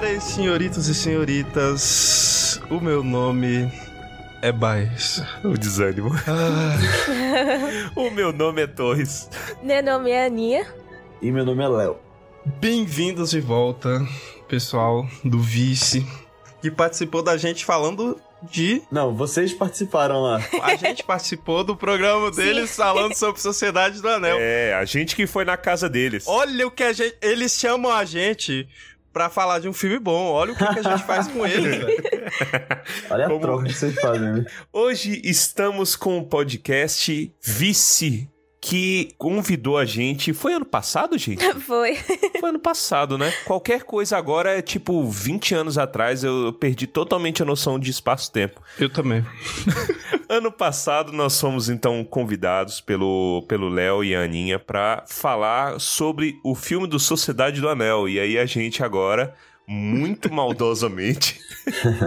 Caras senhoritos e senhoritas, o meu nome é Baez. O desânimo. Ah, o meu nome é Torres. Meu nome é Aninha. E meu nome é Léo. Bem-vindos de volta, pessoal do Vice, que participou da gente falando de. Não, vocês participaram lá. A gente participou do programa deles falando sobre Sociedade do Anel. É, a gente que foi na casa deles. Olha o que a gente. Eles chamam a gente pra falar de um filme bom. Olha o que, que a gente faz com velho. Olha a Como- troca que vocês fazem, né? Hoje estamos com o podcast Vice, que convidou a gente. Foi ano passado, gente? Foi. Foi ano passado, né? Qualquer coisa agora é tipo 20 anos atrás, eu perdi totalmente a noção de espaço-tempo. Eu também. Ano passado nós fomos então convidados pelo pelo Léo e a Aninha pra falar sobre o filme do Sociedade do Anel. E aí a gente agora, muito maldosamente,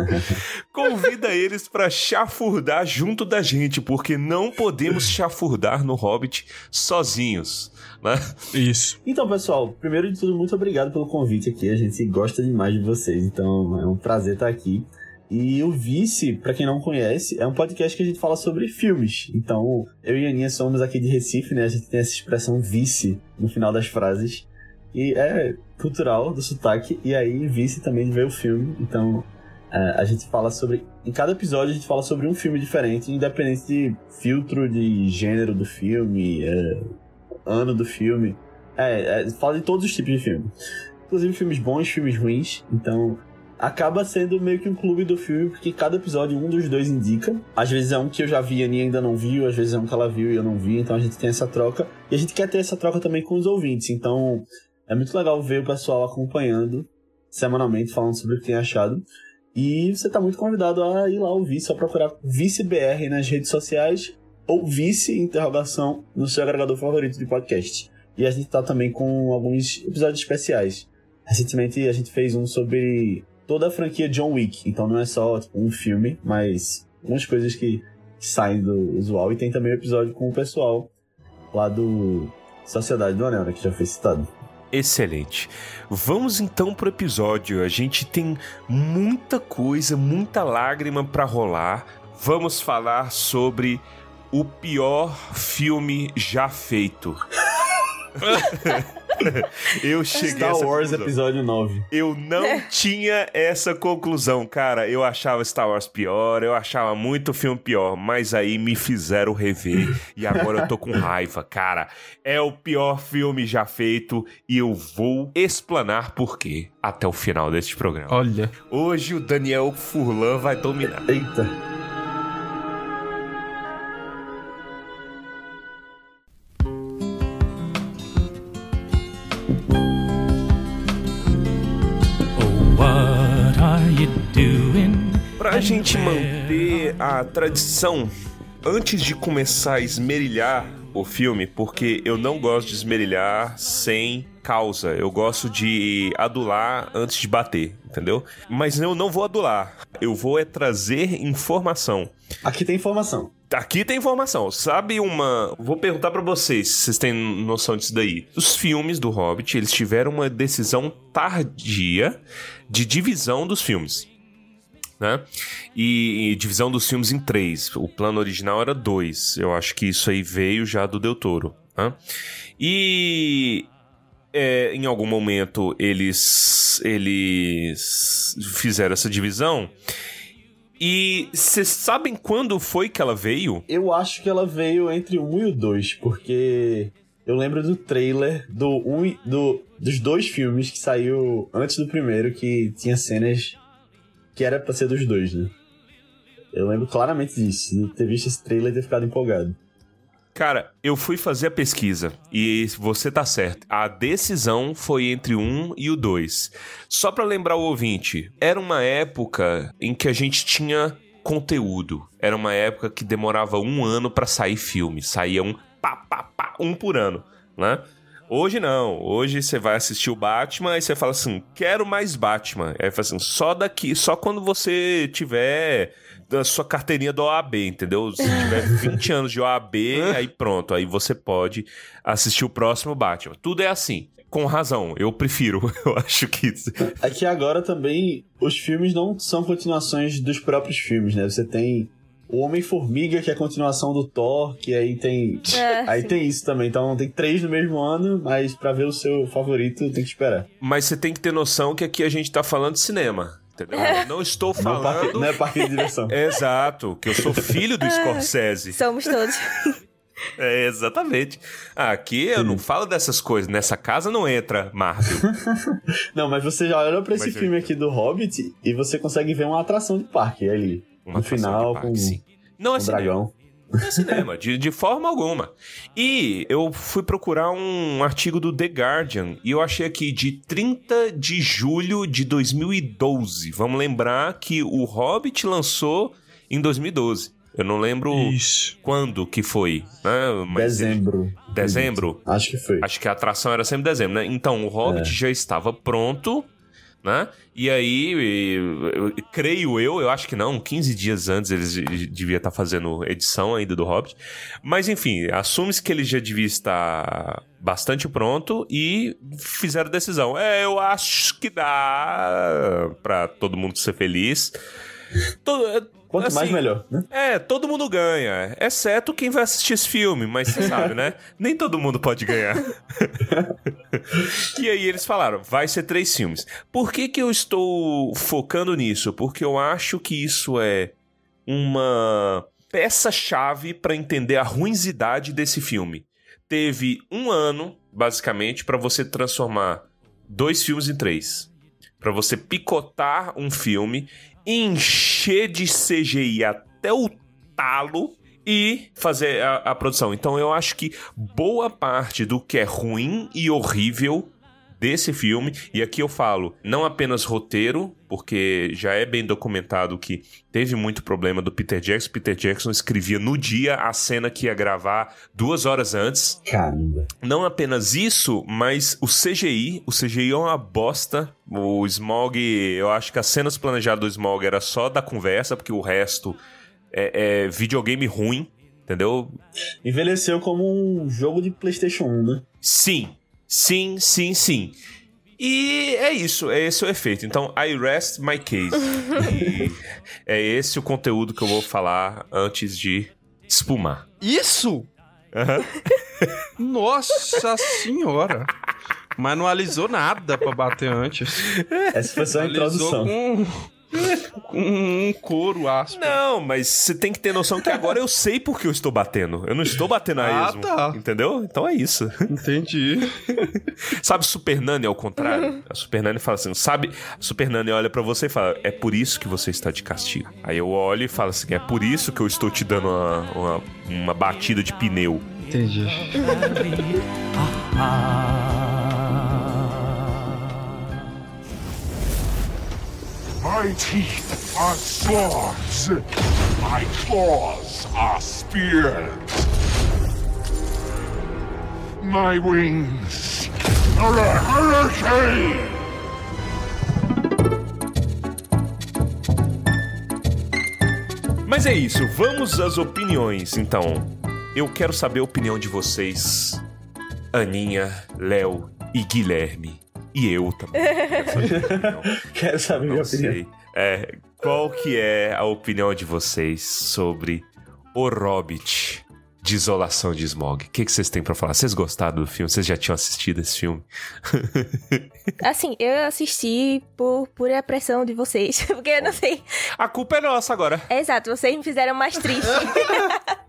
convida eles pra chafurdar junto da gente, porque não podemos chafurdar no Hobbit sozinhos, né? Isso. Então, pessoal, primeiro de tudo, muito obrigado pelo convite aqui. A gente gosta demais de vocês, então é um prazer estar aqui. E o Vice, pra quem não conhece, é um podcast que a gente fala sobre filmes. Então, eu e a Aninha somos aqui de Recife, né? A gente tem essa expressão vice no final das frases. E é cultural do sotaque. E aí, vice também veio o filme. Então, é, a gente fala sobre. Em cada episódio, a gente fala sobre um filme diferente, independente de filtro de gênero do filme, é, ano do filme. É, é, fala de todos os tipos de filme. Inclusive filmes bons, filmes ruins. Então, acaba sendo meio que um clube do filme, porque cada episódio um dos dois indica. Às vezes é um que eu já vi e ainda não viu, às vezes é um que ela viu e eu não vi, então a gente tem essa troca. E a gente quer ter essa troca também com os ouvintes. Então, é muito legal ver o pessoal acompanhando semanalmente, falando sobre o que tem achado. E você tá muito convidado a ir lá ouvir, só procurar ViceBR nas redes sociais ou Vice interrogação no seu agregador favorito de podcast. E a gente tá também com alguns episódios especiais. Recentemente a gente fez um sobre toda a franquia John Wick, então não é só tipo, um filme, mas algumas coisas que saem do usual. E tem também o episódio com o pessoal lá do Sociedade do Anel, né, que já foi citado. Excelente. Vamos então pro episódio. A gente tem muita coisa, muita lágrima pra rolar. Vamos falar sobre o pior filme já feito. Eu cheguei a Star Wars conclusão. episódio 9. Eu não tinha essa conclusão, cara. Eu achava Star Wars pior, eu achava muito filme pior, mas aí me fizeram rever e agora eu tô com raiva, cara. É o pior filme já feito e eu vou explanar por quê até o final deste programa. Olha. Hoje o Daniel Furlan vai dominar. Eita. Gente manter a tradição, antes de começar a esmerilhar o filme, porque eu não gosto de esmerilhar sem causa, eu gosto de adular antes de bater, entendeu? Mas eu não vou adular, eu vou é trazer informação. Aqui tem informação. Aqui tem informação. Sabe uma. Vou perguntar pra vocês se vocês têm noção disso daí. Os filmes do Hobbit, eles tiveram uma decisão tardia de divisão dos filmes. Né? E, e divisão dos filmes em três. O plano original era dois. Eu acho que isso aí veio já do Del Toro. Né? E é, em algum momento eles eles fizeram essa divisão. E vocês sabem quando foi que ela veio? Eu acho que ela veio entre o 1 e o 2, porque eu lembro do trailer do um, do, dos dois filmes que saiu antes do primeiro, que tinha cenas que era pra ser dos dois, né? Eu lembro claramente disso, de ter visto esse trailer e ter ficado empolgado. Cara, eu fui fazer a pesquisa e você tá certo. A decisão foi entre o 1 e o 2. Só pra lembrar o ouvinte, era uma época em que a gente tinha conteúdo. Era uma época que demorava um ano pra sair filme. Saía um pá, pá, pá, um por ano, né? Hoje não. Hoje você vai assistir o Batman e você fala assim: quero mais Batman. Aí fala assim: só daqui, só quando você tiver da sua carteirinha do OAB, entendeu? Se tiver 20 anos de OAB, aí pronto, aí você pode assistir o próximo Batman. Tudo é assim. com razão. Eu prefiro. Eu acho que. É que agora também os filmes não são continuações dos próprios filmes, né? Você tem o Homem-Formiga, que é a continuação do Thor, que aí tem. É, aí sim. tem isso também. Então tem três no mesmo ano, mas pra ver o seu favorito tem que esperar. Mas você tem que ter noção que aqui a gente tá falando de cinema. Entendeu? Eu não estou Não, é parque, falando. não é parque de diversão. Exato, que eu sou filho do Scorsese. Somos todos. É, exatamente. Ah, Aqui eu não falo dessas coisas. Nessa casa não entra Marvel. Não, mas você já olha pra esse Mas eu- filme aqui do Hobbit e você consegue ver uma atração de parque ali. Uma no final, com sim. Não é o cinema. dragão. Não é cinema, de, de forma alguma. E eu fui procurar um artigo do The Guardian e eu achei aqui de 30 de julho de 2012. Vamos lembrar que o Hobbit lançou em 2012. Eu não lembro Isso. quando que foi, né? Mas- Dezembro. Dezembro? Acho que foi. Acho que a atração era sempre dezembro, né? Então, o Hobbit É. já estava pronto, né? E aí, creio eu, eu acho que não, 15 dias antes eles de- devia estar fazendo edição ainda do Hobbit. Mas enfim, assume-se que ele já devia estar bastante pronto e fizeram decisão. É, eu acho que dá pra todo mundo ser feliz. Todo- Quanto mais, assim, melhor, né? é, todo mundo ganha, exceto quem vai assistir esse filme, mas você sabe, né? Nem todo mundo pode ganhar. e aí eles falaram, vai ser três filmes. Por que que eu estou focando nisso? Porque eu acho que isso é uma peça-chave para entender a ruinidade desse filme. Teve um ano, basicamente, para você transformar dois filmes em três. Pra você picotar um filme, encher de CGI até o talo e fazer a, a produção. Então eu acho que boa parte do que é ruim e horrível desse filme, e aqui eu falo não apenas roteiro, porque já é bem documentado que teve muito problema do Peter Jackson. Peter Jackson escrevia no dia a cena que ia gravar duas horas antes. Caramba. Não apenas isso, mas o CGI, o CGI é uma bosta. O Smog, eu acho que as cenas planejadas do Smog era só da conversa, porque o resto é, é videogame ruim, entendeu? Envelheceu como um jogo de PlayStation 1, né? Sim, sim, sim, sim. E é isso, é esse o efeito. Então, I rest my case. e é esse o conteúdo que eu vou falar antes de espumar. Isso? Aham. Nossa senhora. Mas não alisou nada pra bater antes. Essa foi só a introdução. com, com um couro áspero. Não, mas você tem que ter noção que agora eu sei por que eu estou batendo. Eu não estou batendo a Ah, esmo. tá. Entendeu? Então é isso. Entendi. Sabe Super Nani ao contrário? A Super Nani fala assim, sabe? A Super Nani olha pra você e fala, é por isso que você está de castigo. Aí eu olho e falo assim, é por isso que eu estou te dando uma, uma, uma batida de pneu. Entendi. My teeth are swords. My claws are spears. My wings are a hurricane. Mas é isso, vamos às opiniões. Então, eu quero saber a opinião de vocês, Aninha, Léo e Guilherme. E eu também. Quero saber a opinião. Quero saber minha Não opinião. sei. É, qual que é a opinião de vocês sobre O Hobbit de Isolação de Smog? O que, que vocês têm pra falar? Vocês gostaram do filme? Vocês já tinham assistido esse filme? Assim, eu assisti por pura pressão de vocês. Porque eu não sei. A culpa é nossa agora. É exato, vocês me fizeram mais triste.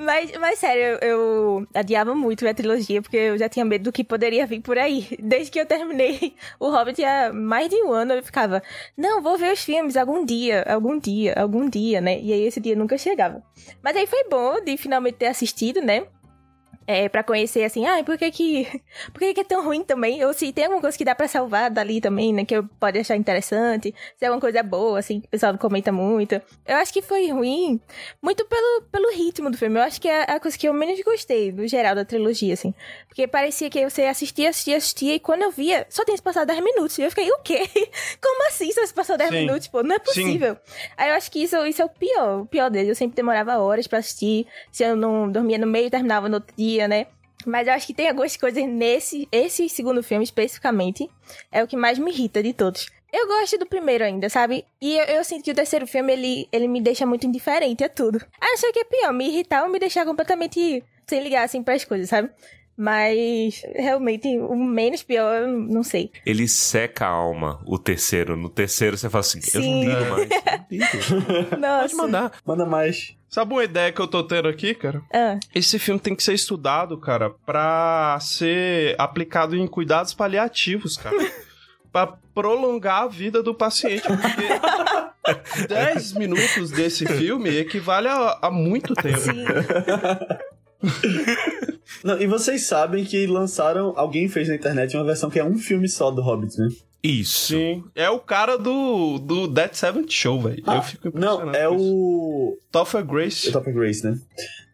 Mas, mas sério, eu, eu adiava muito a trilogia, porque eu já tinha medo do que poderia vir por aí. Desde que eu terminei o Hobbit há mais de um ano, eu ficava, não, vou ver os filmes algum dia, algum dia, algum dia, né? E aí esse dia nunca chegava. Mas aí foi bom de finalmente ter assistido, né? É, pra conhecer assim, ah, por que que, por que que é tão ruim também? Ou se tem alguma coisa que dá pra salvar dali também, né, que eu pode achar interessante, se é alguma coisa boa, assim, que o pessoal comenta muito. Eu acho que foi ruim, muito pelo, pelo ritmo do filme. Eu acho que é a coisa que eu menos gostei, do geral, da trilogia, assim. Porque parecia que você assistia, assistia, assistia, e quando eu via, só tinha se passado 10 minutos. E eu fiquei, o quê? Como assim só se passou 10 Sim. minutos? Pô, não é Sim. possível. Aí eu acho que isso, isso é o pior, o pior deles. Eu sempre demorava horas pra assistir. Se eu não dormia no meio, terminava no outro dia, né? Mas eu acho que tem algumas coisas nesse esse segundo filme especificamente. É o que mais me irrita de todos. Eu gosto do primeiro ainda, sabe? E eu, eu sinto que o terceiro filme, ele, ele me deixa muito indiferente a tudo. Ah, não sei o que é pior, me irritar ou me deixar completamente sem ligar, assim, pras coisas, sabe? Mas, realmente, o menos pior, eu não sei. Ele seca a alma, o terceiro. No terceiro você fala assim, eu não Sim. ligo mais. Não ligo. Nossa. Pode mandar. Manda mais. Sabe uma ideia que eu tô tendo aqui, cara? Ah, Esse filme tem que ser estudado, cara, pra ser aplicado em cuidados paliativos, cara. pra prolongar a vida do paciente, porque 10 minutos desse filme equivale a, a muito tempo. sim. Não, e vocês sabem que lançaram. Alguém fez na internet uma versão que é um filme só do Hobbit, né? Isso. Sim. É o cara do, do Dead Seventh Show, velho. eu fico impressionado. Não, é com isso. o. Topher É Grace. Topper Grace, né?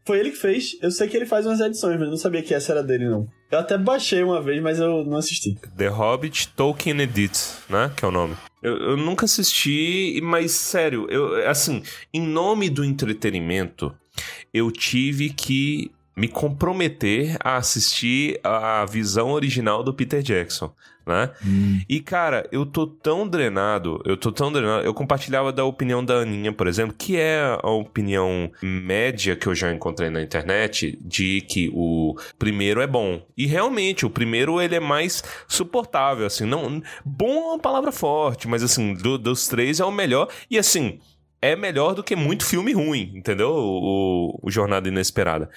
Foi ele que fez. Eu sei que ele faz umas edições, mas eu não sabia que essa era dele, não. Eu até baixei uma vez, mas eu não assisti. The Hobbit Tolkien Edit, né? Que é o nome. Eu, eu nunca assisti, mas sério, eu assim, em nome do entretenimento, eu tive que me comprometer a assistir a visão original do Peter Jackson, né? E cara, eu tô tão drenado, eu tô tão drenado. Eu compartilhava da opinião da Aninha, por exemplo, que é a opinião média que eu já encontrei na internet de que o primeiro é bom. E realmente, o primeiro ele é mais suportável, assim, não bom é uma palavra forte, mas assim, do- dos três é o melhor e assim, é melhor do que muito filme ruim, entendeu? O, o Jornada Inesperada.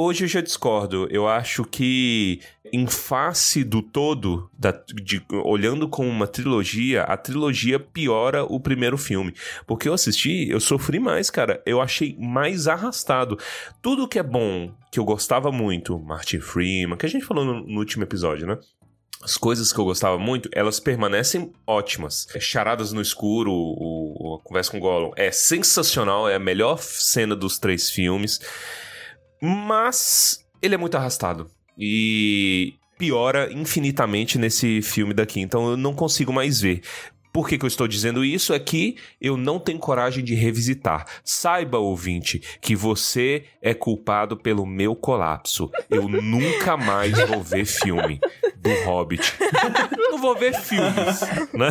Hoje eu já discordo. Eu acho que, em face do todo, da- de- olhando como uma trilogia, a trilogia piora o primeiro filme. Porque eu assisti, eu sofri mais, cara. Eu achei mais arrastado. Tudo que é bom, que eu gostava muito, Martin Freeman, que a gente falou no, no último episódio, né? As coisas que eu gostava muito, elas permanecem ótimas. É, Charadas no escuro, o, o- a conversa com o Gollum é sensacional, é a melhor cena dos três filmes. Mas ele é muito arrastado. E piora infinitamente nesse filme daqui. Então eu não consigo mais ver. Por que, que eu estou dizendo isso? É que eu não tenho coragem de revisitar. Saiba, ouvinte, que você é culpado pelo meu colapso. Eu nunca mais vou ver filme do Hobbit. não vou ver filmes, né?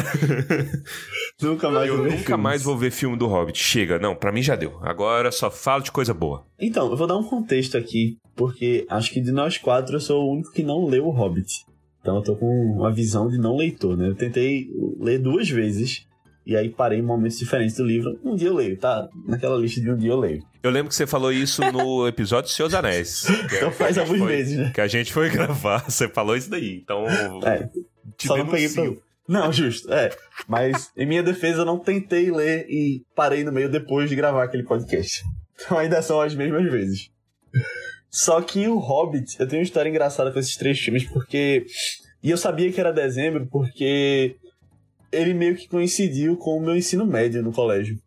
Nunca mais Eu vou ver nunca filmes. mais vou ver filme do Hobbit. Chega, não, pra mim já deu. Agora só falo de coisa boa. Então, eu vou dar um contexto aqui, porque acho que de nós quatro eu sou o único que não leu o Hobbit. Então eu tô com uma visão de não leitor, né? Eu tentei ler duas vezes, e aí parei em momentos diferentes do livro. Um dia eu leio, tá? Naquela lista de um dia eu leio. Eu lembro que você falou isso no episódio de Seus Anéis. Então faz alguns foi- meses, né? Que a gente foi gravar. Você falou isso daí. Então. É, te só não peguei pra... Não, justo, é. Mas em minha defesa eu não tentei ler e parei no meio depois de gravar aquele podcast. Então ainda são as mesmas vezes. Só que o Hobbit, eu tenho uma história engraçada com esses três filmes, porque. E eu sabia que era dezembro, porque ele meio que coincidiu com o meu ensino médio no colégio.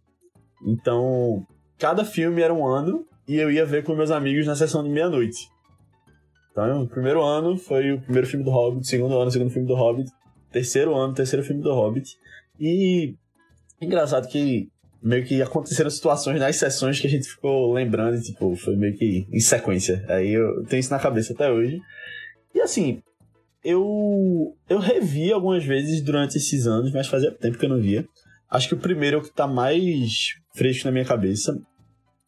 Então, cada filme era um ano e eu ia ver com meus amigos na sessão de meia-noite. Então, o primeiro ano foi o primeiro filme do Hobbit, segundo ano, segundo filme do Hobbit, terceiro ano, terceiro filme do Hobbit. E engraçado que meio que aconteceram situações nas sessões que a gente ficou lembrando, e, tipo, foi meio que em sequência. Aí eu tenho isso na cabeça até hoje. E assim, eu eu revi algumas vezes durante esses anos, mas fazia tempo que eu não via. Acho que o primeiro é o que tá mais fresco na minha cabeça.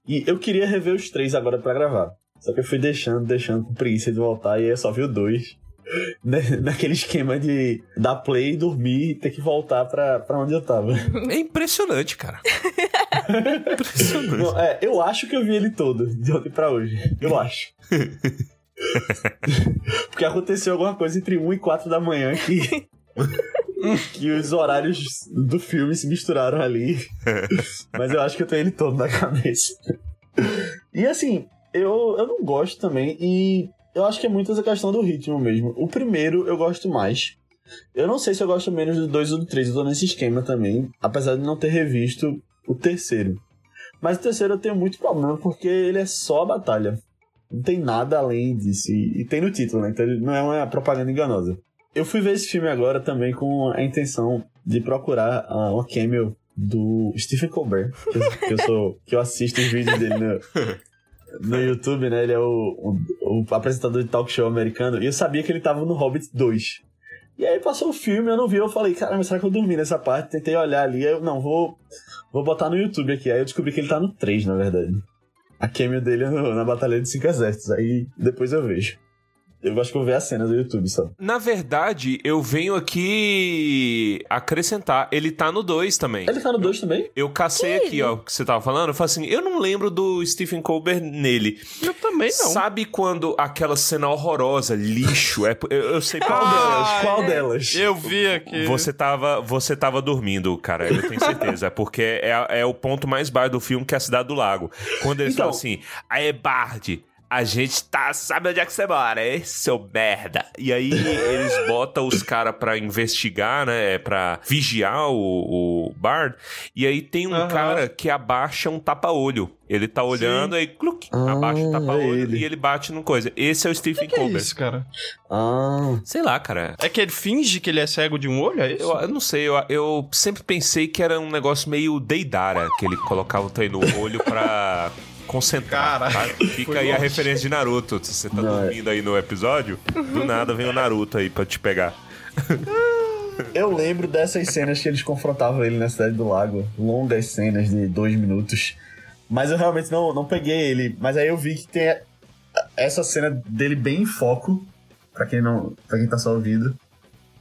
E eu queria rever os três agora pra gravar. Só que eu fui deixando, deixando com preguiça de voltar e aí eu só vi o dois. Né, Naquele esquema de dar play, dormir e ter que voltar pra, pra onde eu tava. É impressionante, cara. impressionante. Não, é, eu acho que eu vi ele todo, de ontem pra hoje. Eu acho. Porque aconteceu alguma coisa entre 1 e 4 da manhã que. que os horários do filme se misturaram ali. Mas eu acho que eu tenho ele todo na cabeça. E assim, eu, eu não gosto também, e eu acho que é muito essa questão do ritmo mesmo. O primeiro eu gosto mais. Eu não sei se eu gosto menos do 2 ou do 3, eu tô nesse esquema também, apesar de não ter revisto o terceiro. Mas o terceiro eu tenho muito problema porque ele é só a batalha. Não tem nada além disso. E, e tem no título, né? Então não é uma propaganda enganosa. Eu fui ver esse filme agora também com a intenção de procurar ah, uma cameo do Stephen Colbert. Que eu, que eu sou. que eu assisto os vídeos dele no, no YouTube, né? Ele é o, o, o apresentador de talk show americano. E eu sabia que ele tava no Hobbit 2. E aí passou o filme, eu não vi, eu falei, caramba, será que eu dormi nessa parte? Tentei olhar ali, eu, não, vou, vou botar no YouTube aqui. Aí eu descobri que ele tá no 3, na verdade. A cameo dele é no- na Batalha de Cinco Exércitos, aí depois eu vejo. Eu acho que vou ver as cenas do YouTube só. Na verdade, eu venho aqui acrescentar. Ele tá no 2 também. Ele tá no 2 também? Eu cacei aqui, ó, o que você tava falando. Eu falei assim, eu não lembro do Stephen Colbert nele. Eu também não. Sabe quando aquela cena horrorosa, lixo, é, eu, eu sei Qual delas? Qual delas? Eu vi aqui. Você tava, você tava dormindo, cara, eu tenho certeza. porque é, é o ponto mais baixo do filme, que é a Cidade do Lago. Quando eles Então- falam assim, aí Bard, a gente tá, sabe onde é que você mora, hein, seu merda? E aí eles botam os caras pra investigar, né, pra vigiar o, o Bard. E aí tem um Aham. cara que abaixa um tapa-olho. Ele tá olhando, aí cluc, Ah, abaixa o é tapa-olho ele. e ele bate no coisa. Esse é o Stephen que é Colbert. isso, cara? Ah, Sei lá, cara. É que ele finge que ele é cego de um olho, é isso? Eu, eu não sei, eu, eu sempre pensei que era um negócio meio Deidara, que ele colocava o trem no olho pra concentrar. Cara, tá? Fica aí a referência de Naruto. Se você tá Não, é. dormindo aí no episódio, do nada vem o Naruto aí pra te pegar. eu lembro dessas cenas que eles confrontavam ele na Cidade do Lago. Longas cenas de dois minutos. Mas eu realmente não, não peguei ele. Mas aí eu vi que tem essa cena dele bem em foco. Pra quem não. Pra quem tá só ouvindo.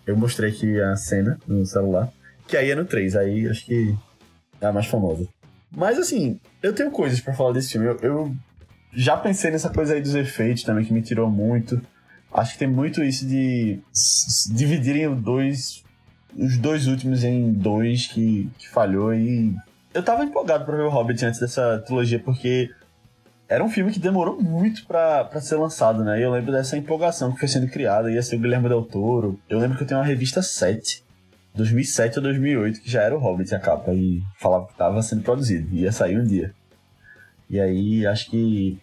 Eu mostrei aqui a cena no celular. Que aí é no 3. Aí acho que é a mais famosa. Mas assim, eu tenho coisas pra falar desse filme. Eu, eu já pensei nessa coisa aí dos efeitos também, que me tirou muito. Acho que tem muito isso de dividirem os dois, os dois últimos em dois que, que falhou e eu tava empolgado pra ver o Hobbit antes dessa trilogia porque era um filme que demorou muito pra ser lançado, né? E eu lembro dessa empolgação que foi sendo criada, ia ser o Guilherme Del Toro. Eu lembro que eu tenho uma revista 7, 2007 ou 2008, que já era o Hobbit a capa e falava que tava sendo produzido, ia sair um dia. E aí acho que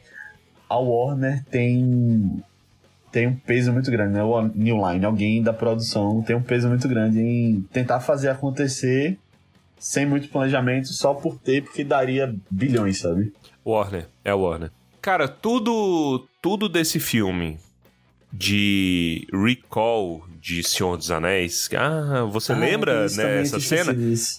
a Warner tem tem um peso muito grande, né? O New Line, alguém da produção tem um peso muito grande em tentar fazer acontecer sem muito planejamento, só por ter, porque daria bilhões, sabe? Warner, é Warner. Cara, tudo, tudo desse filme de recall de Senhor dos Anéis. Ah, você lembra isso também, né, essa cena?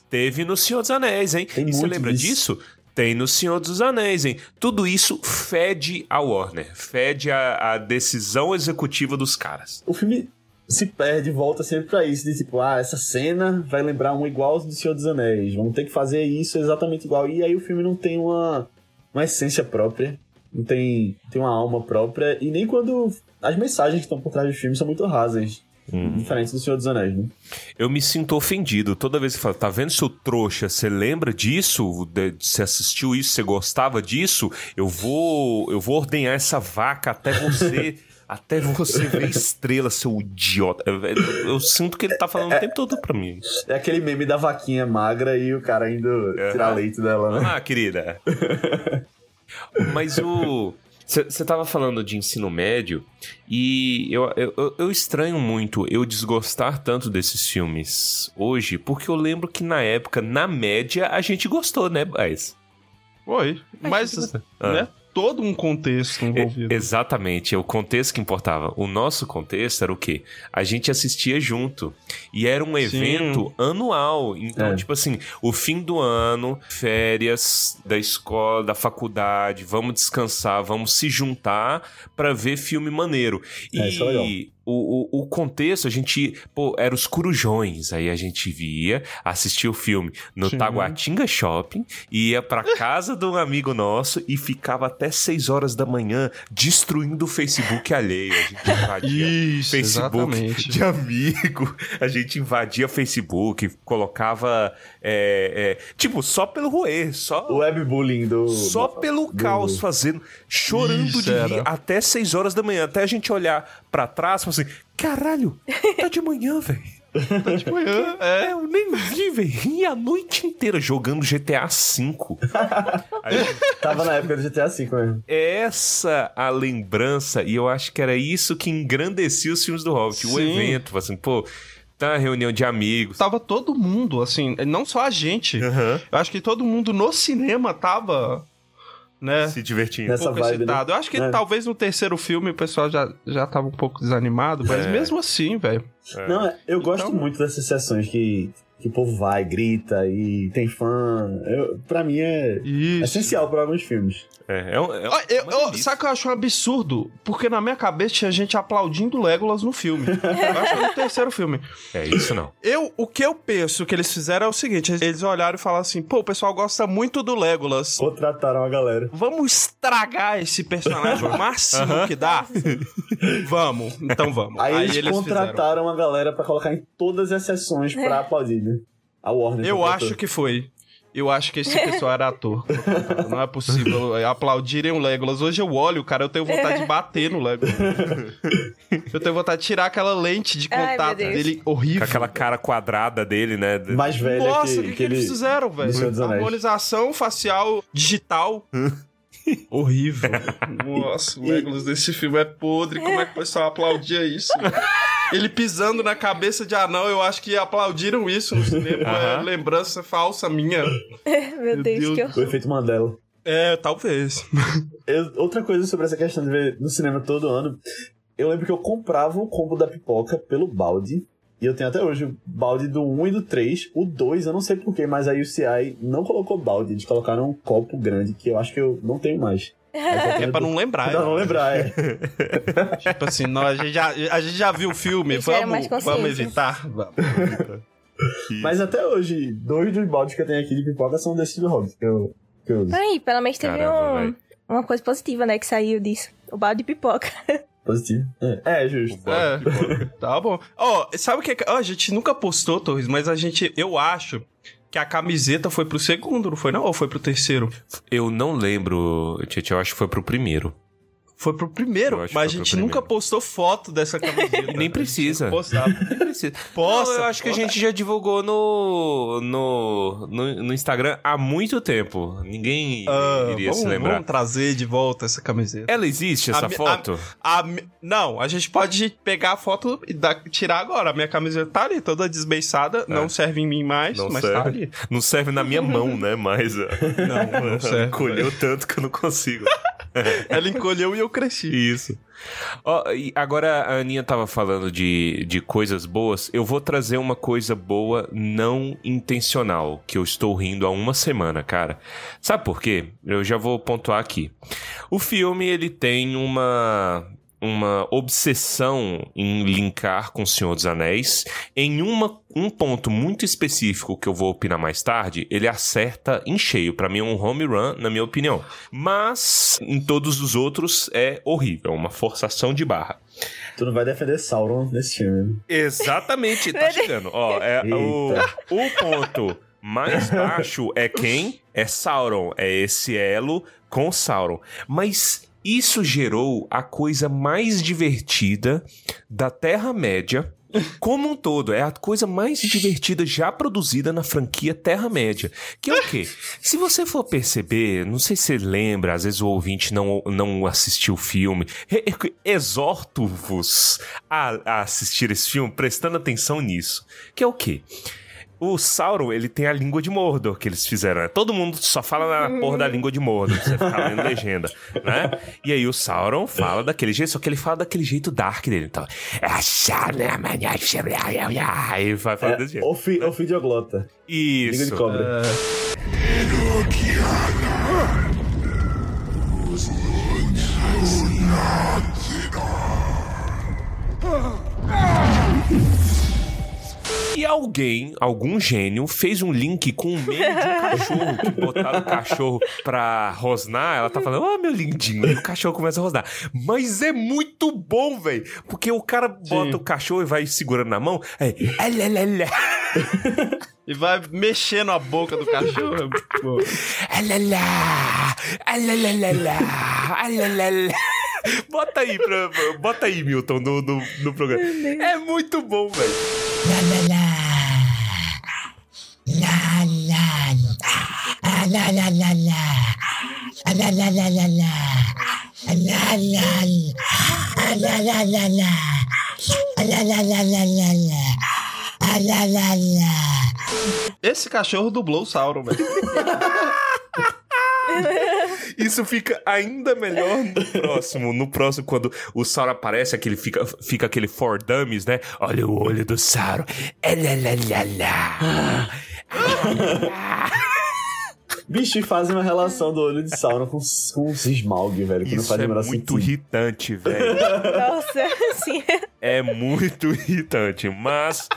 Teve no Senhor dos Anéis, hein? Tem e você lembra disso. disso? Tem no Senhor dos Anéis, hein? Tudo isso fede a Warner, fede a, a decisão executiva dos caras. O filme se perde, volta sempre pra isso, de tipo, ah, essa cena vai lembrar um igual do Senhor dos Anéis, vamos ter que fazer isso exatamente igual. E aí o filme não tem uma, uma essência própria, não tem, tem uma alma própria, e nem quando as mensagens que estão por trás do filme são muito rasas, diferentes do Senhor dos Anéis, né? Eu me sinto ofendido toda vez que falo, tá vendo seu trouxa? Você lembra disso? De- Você assistiu isso? Você gostava disso? Eu vou, eu vou ordenhar essa vaca até você. Até você ver estrela, seu idiota. Eu, eu- sinto que ele tá falando o tempo todo pra mim. É aquele meme da vaquinha magra e o cara indo tirar leite dela, né? Ah, querida. Mas o. Você tava falando de ensino médio e eu, eu, eu- estranho muito eu desgostar tanto desses filmes hoje, porque eu lembro que na época, na média, a gente gostou, né, Baz? Oi. Mas, Ah. né? Todo um contexto envolvido. E- exatamente, é o contexto que importava. O nosso contexto era o quê? A gente assistia junto. E era um evento anual. Então, É. tipo assim, o fim do ano, férias da escola, da faculdade, vamos descansar, vamos se juntar pra ver filme maneiro. É, isso é legal. E o, o, o contexto, a gente, pô, era os corujões. Aí a gente via, assistia o filme no Sim. Taguatinga Shopping, ia pra casa de um amigo nosso e ficava até 6 horas da manhã destruindo o Facebook alheio. A gente invadia Isso, Facebook exatamente. de amigo. A gente invadia Facebook, colocava. é, é, tipo, só pelo roer, só. O webbullying do... Só do- pelo do- caos fazendo, chorando Isso, de rir era. até 6 horas da manhã, até a gente olhar pra trás e assim: caralho, tá de manhã, velho. Tipo, é, é. É, eu nem vi, velho. Ri a noite inteira jogando GTA V. Aí, Tava na época do GTA V mesmo. essa a lembrança, e eu acho que era isso que engrandecia os filmes do Hobbit. O Sim. evento, assim, pô, tá uma reunião de amigos. Tava todo mundo, assim, não só a gente. Aham. Eu acho que todo mundo no cinema tava né? Se divertindo. Nessa pouco vibe, né? excitado. Eu acho que É. talvez no terceiro filme o pessoal já, já tava um pouco desanimado, mas É. mesmo assim, velho. Não, é, eu gosto Então- muito dessas sessões que, que o povo vai, grita e tem fã. Eu, pra mim é Isso. essencial pra alguns filmes. É, é, um- é Ó, eu- uma eu- sabe o que eu acho um absurdo? Porque na minha cabeça tinha gente aplaudindo Legolas no filme. Eu acho que é no terceiro filme. É isso não. Eu, o que eu penso que eles fizeram é o seguinte: eles olharam e falaram assim, pô, o pessoal gosta muito do Legolas. Contrataram a galera. Vamos estragar esse personagem o máximo que dá? vamos, então vamos. Aí, eles, fizeram. contrataram a galera pra colocar em todas as sessões pra aplaudir, né? A Warner. Eu acho que foi. Eu acho que esse pessoal era ator. Não é possível aplaudirem o Legolas. Hoje eu olho, cara, eu tenho vontade de bater no Legolas. Eu tenho vontade de tirar aquela lente de Ai, contato Deus. dele horrível. Com aquela cara quadrada dele, né? Mais velha Nossa, o que, que, que, eles fizeram, Senhor dos velho? Harmonização facial digital. Horrível. Nossa, o Legolas desse filme é podre. Como é que o pessoal aplaudia isso? Ele pisando na cabeça de anão, eu acho que aplaudiram isso no cinema. É lembrança falsa minha. Meu, Meu Deus, Deus que O horror. efeito Mandela. É, talvez. Eu- outra coisa sobre essa questão de ver no cinema todo ano, eu lembro que eu comprava o combo da pipoca pelo balde. E eu tenho até hoje o balde do 1 e do 3. O 2, eu não sei porquê, mas a UCI não colocou balde. Eles colocaram um copo grande, que eu acho que eu não tenho mais. É pra não lembrar. Pra não né? lembrar, é. Tipo assim, não, a, gente já, a gente já viu o filme, Eles vamos, vamos evitar. Vamos. Mas até hoje, dois dos baldes que eu tenho aqui de pipoca são desses do Hobbit, que eu, que eu uso. Aí, pelo menos teve Caramba, um- uma coisa positiva, né, que saiu disso. O balde de pipoca. Positivo. É, é justo. É, tá bom. Ó, sabe o que? é- Ó, a gente nunca postou, Torres, mas a gente, eu acho que a camiseta foi pro segundo, não foi não? Ou foi pro terceiro? Eu não lembro, Tietchan, eu acho que foi pro primeiro. Foi pro primeiro, mas a gente primeiro. nunca postou foto dessa camiseta. Nem precisa. A Postar. Nem precisa. Posta, Não, eu acho que a posta. gente já divulgou no, no, no, no Instagram há muito tempo. Ninguém Ah, iria vamos, se lembrar. vamos trazer de volta essa camiseta. Ela existe, essa A foto? A mi- não, a gente pode pegar a foto e dar- tirar agora. A minha camiseta tá ali, toda desbeiçada. Não serve em mim mais, É. Não mas serve. tá ali. Não serve na minha mão, né? Mas uh, Não, não serve. encolheu tanto que eu não consigo. Ela encolheu e eu cresci. Isso. E agora a Aninha tava falando de, de coisas boas. Eu vou trazer uma coisa boa não intencional, que eu estou rindo há uma semana, cara. Sabe por quê? Eu já vou pontuar aqui. O filme, ele tem uma uma obsessão em linkar com o Senhor dos Anéis. Em uma, um ponto muito específico que eu vou opinar mais tarde, ele acerta em cheio. Pra mim é um home run, na minha opinião. Mas em todos os outros é horrível, uma forçação de barra. Tu não vai defender Sauron nesse filme. né? Exatamente, tá chegando. Ó, é o, o ponto mais baixo é quem? É Sauron. É esse elo com Sauron. Mas isso gerou a coisa mais divertida da Terra-média. Como um todo, é a coisa mais divertida já produzida na franquia Terra-média. Que é o quê? Se você for perceber, não sei se você lembra, às vezes o ouvinte não, não assistiu o filme, exorto-vos a, a assistir esse filme prestando atenção nisso. Que é o quê? O Sauron, ele tem a língua de Mordor que eles fizeram. né? Todo mundo só fala na porra da língua de Mordor, você fica lendo legenda, né? E aí o Sauron fala daquele jeito, só que ele fala daquele jeito dark dele. Então, aí vai falar desse É, jeito. ofi, ofidioglota. Língua de Isso. cobra. E alguém, algum gênio, fez um link com o meme de um cachorro que botaram o cachorro pra rosnar. Ela tá falando, oh, meu lindinho. E o cachorro começa a rosnar. Mas é muito bom, velho. Porque o cara bota o cachorro e vai segurando na mão. Aí, alelele, E vai mexendo a boca do cachorro. é muito bom. alelá, alelele, alelele. Bota aí, pra, bota aí, Milton, no, no, no programa. É muito bom, velho. Esse cachorro dublou o Sauron, velho. Isso fica ainda melhor no próximo. No próximo, quando o Sauron aparece, aquele fica, fica aquele for dummies, né? Olha o olho do Sauron. É lá, lá, lá, lá. Bicho, e fazem uma relação do olho de Sauron com, com os Smaug, velho. Que não Isso faz é lembrar muito sentido. irritante, velho. Nossa, sim. É muito irritante, mas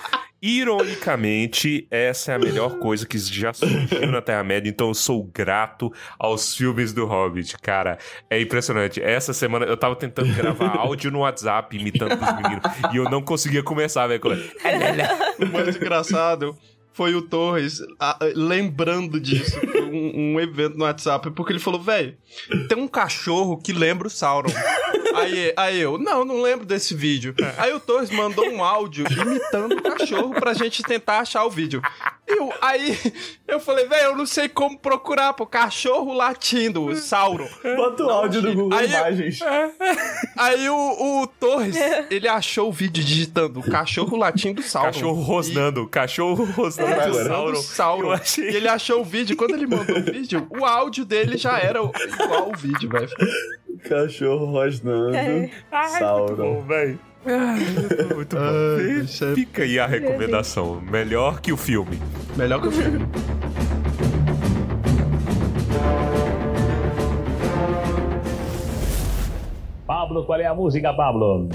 ironicamente, essa é a melhor coisa que já surgiu na Terra-média, então eu sou grato aos filmes do Hobbit, cara. É impressionante. Essa semana eu tava tentando gravar áudio no WhatsApp imitando os meninos e eu não conseguia começar, velho. O mais engraçado foi o Torres ah, lembrando disso. Um, um evento no WhatsApp, porque ele falou, velho, tem um cachorro que lembra o Sauron. Aí, aí eu, não, não lembro desse vídeo. Aí o Torres mandou um áudio imitando o cachorro pra gente tentar achar o vídeo. Eu, aí eu falei, velho, eu não sei como procurar, pô, cachorro latindo, o Sauron. Bota o áudio do Google Aí- Imagens. Aí o, o Torres, ele achou o vídeo digitando o cachorro latindo Sauron. Cachorro rosnando, cachorro rosnando É. Sauron. Eu achei- E ele achou o vídeo. Quando ele mandou o vídeo, o áudio dele já era o- igual o vídeo, velho. Cachorro rosnando. É. Ai, muito Sauron. bom, velho. Muito, muito bom. É Fica aí a recomendação. Melhor que o filme. melhor que o filme. Pablo, qual é a música, Pablo?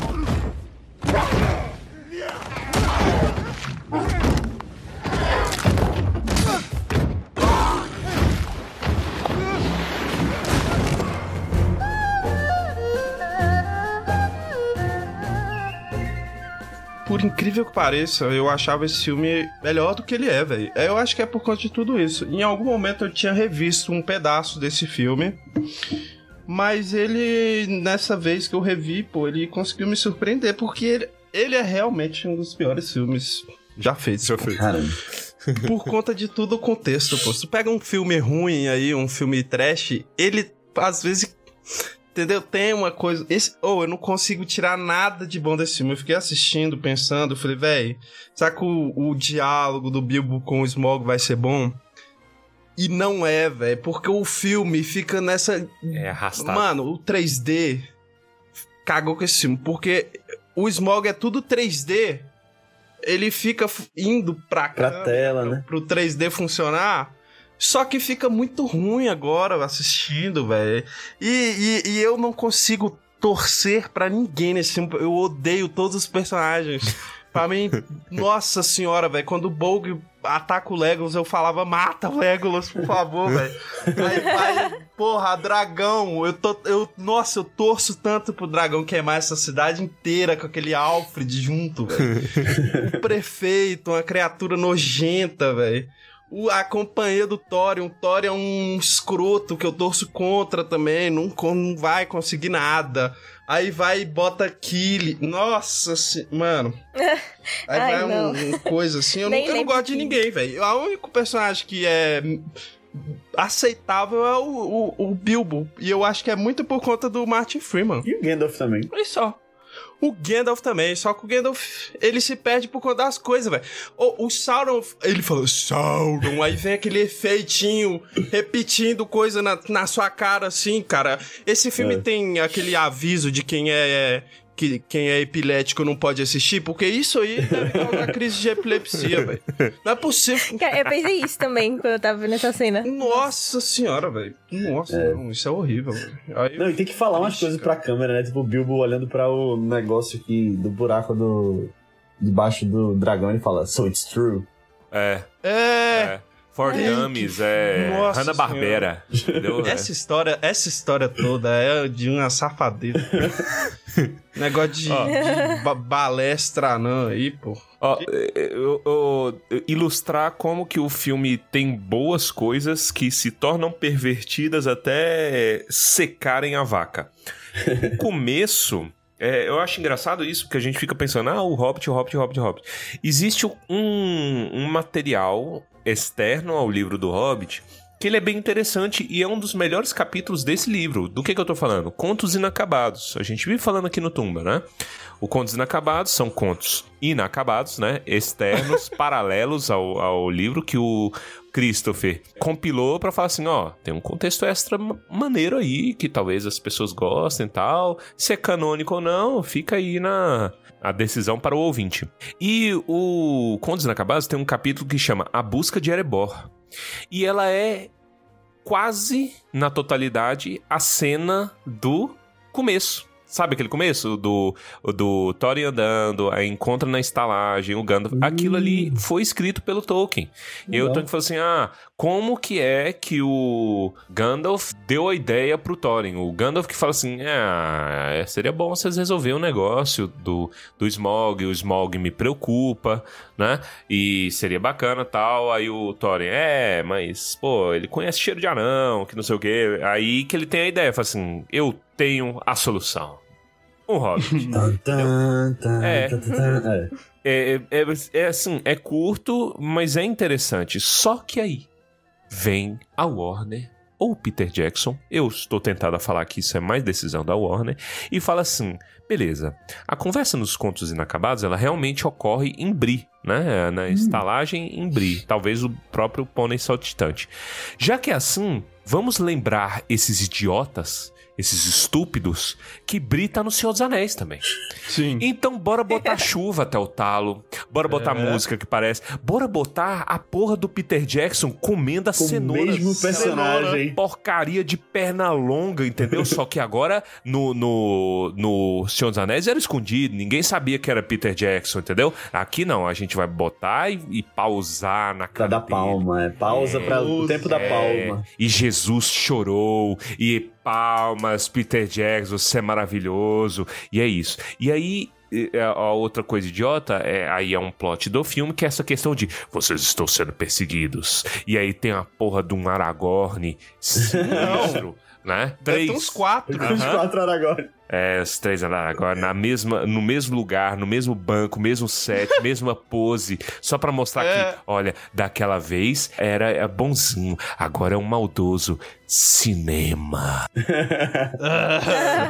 Por incrível que pareça, eu achava esse filme melhor do que ele é, velho. Eu acho que é por conta de tudo isso. Em algum momento eu tinha revisto um pedaço desse filme. Mas ele, nessa vez que eu revi, pô, ele conseguiu me surpreender, porque ele, ele é realmente um dos piores filmes já feitos. Já feitos. Caramba. Por conta de todo o contexto, pô. Se tu pega um filme ruim aí, um filme trash, ele às vezes. Entendeu? Tem uma coisa. Esse, ou eu não consigo tirar nada de bom desse filme. Eu fiquei assistindo, pensando, eu falei, véi, será que o, o diálogo do Bilbo com o Smog vai ser bom? E não é, velho, porque o filme fica nessa É arrastado. Mano, o 3D cagou com esse filme, porque o Smog é tudo 3D. Ele fica indo pra, Pra câmera, tela, pro- né? Pro 3D funcionar. Só que fica muito ruim agora assistindo, velho. E, e, e eu não consigo torcer pra ninguém nesse filme. Eu odeio todos os personagens. Pra mim, nossa senhora, velho. Quando o Bolg ataca o Legolas, eu falava, mata o Legolas, por favor, velho. Aí vai, porra, dragão. Eu tô. Eu, nossa, eu torço tanto pro dragão queimar essa cidade inteira com aquele Alfred junto, velho. o prefeito, uma criatura nojenta, velho. O- A companhia do Thorin, o Thorin é um escroto que eu torço contra também, não, não vai conseguir nada. Aí vai e bota Killy. Nossa, se... mano. Aí Ai, vai não. um, um coisa assim. Eu não, eu não gosto de ninguém, velho. O único personagem que é aceitável é o, o, o Bilbo. E eu acho que é muito por conta do Martin Freeman. E o Gandalf também. E só. O Gandalf também, só que o Gandalf, ele se perde por conta das coisas, velho. O, o Sauron, ele falou Sauron, aí vem aquele efeitinho repetindo coisa na, na sua cara, assim, cara. Esse filme É. tem aquele aviso de quem é... Que quem é epilético não pode assistir, porque isso aí deve causar crise de epilepsia, velho. Não é possível. Cara, eu pensei isso também quando eu tava vendo essa cena. Nossa senhora, velho. Nossa, não, isso é horrível, velho. Não, e tem que falar umas Ixi, coisas cara. pra câmera, né? Tipo o Bilbo olhando pra o negócio aqui do buraco do. debaixo do dragão e fala, so it's true. É, É. é. For Tem Dummies, que- é Nossa Hanna-Barbera. Entendeu? É. Essa história, essa história toda é de uma safadeza. Negócio de, Ó. de ba balestra anã aí, pô. Ó, eu- eu- eu- ilustrar como que o filme tem boas coisas que se tornam pervertidas até secarem a vaca. O começo, é, eu acho engraçado isso, porque a gente fica pensando, ah, o Hobbit, o Hobbit, o Hobbit, o Hobbit. Existe um, um material externo ao livro do Hobbit que ele é bem interessante e é um dos melhores capítulos desse livro. Do que, que eu tô falando? Contos inacabados. A gente vive falando aqui no Tumba, né? O Contos Inacabados são contos inacabados, né? Externos, paralelos ao, ao livro que o Christopher compilou pra falar assim, ó, tem um contexto extra ma- maneiro aí que talvez as pessoas gostem e tal. Se é canônico ou não, fica aí na a decisão para o ouvinte. E o Contos Inacabados tem um capítulo que chama A Busca de Erebor. E ela é quase na totalidade a cena do começo. Sabe aquele começo do, do Thorin andando, aí encontra na estalagem o Gandalf? Aquilo ali foi escrito pelo Tolkien. E aí o. Tolkien falou assim: ah, como que é que o Gandalf deu a ideia pro Thorin? O Gandalf que fala assim: ah, seria bom vocês resolverem o negócio do, do Smog, o Smog me preocupa, né? E seria bacana tal. Aí o Thorin, é, mas, pô, ele conhece cheiro de anão, que não sei o quê. Aí que ele tem a ideia, fala assim: eu tenho a solução. Um hobbit. É. É. É, é, é, é assim, é curto, mas é interessante. Só que aí vem a Warner ou Peter Jackson, eu estou tentado a falar que isso é mais decisão da Warner, e fala assim: beleza, a conversa nos contos inacabados ela realmente ocorre em Bri, né? Na estalagem em Bri, talvez o próprio pônei saltitante. Já que é assim, vamos lembrar esses idiotas, esses estúpidos, que Bri tá no Senhor dos Anéis também. Sim. Então, bora botar chuva até o talo. Bora botar É. música que parece. Bora botar a porra do Peter Jackson comendo a Com o cenoura. mesmo personagem. Porcaria de perna longa, entendeu? Só que agora no, no, no Senhor dos Anéis era escondido. Ninguém sabia que era Peter Jackson, entendeu? Aqui não. A gente vai botar e, e pausar na Pra cara dar dele. palma, é. Pausa para o tempo da É, palma. E Jesus chorou, e palmas, Peter Jackson, você é maravilhoso, e é isso. E aí, e, a outra coisa idiota, é, aí é um plot do filme, que é essa questão de vocês estão sendo perseguidos. E aí tem a porra de um Aragorn sinistro, né? Três. uns quatro. Uns quatro horas agora. É, os três agora na mesma, no mesmo lugar, no mesmo banco, mesmo set, mesma pose, só pra mostrar É. que, olha, daquela vez era é bonzinho, agora é um maldoso. Cinema.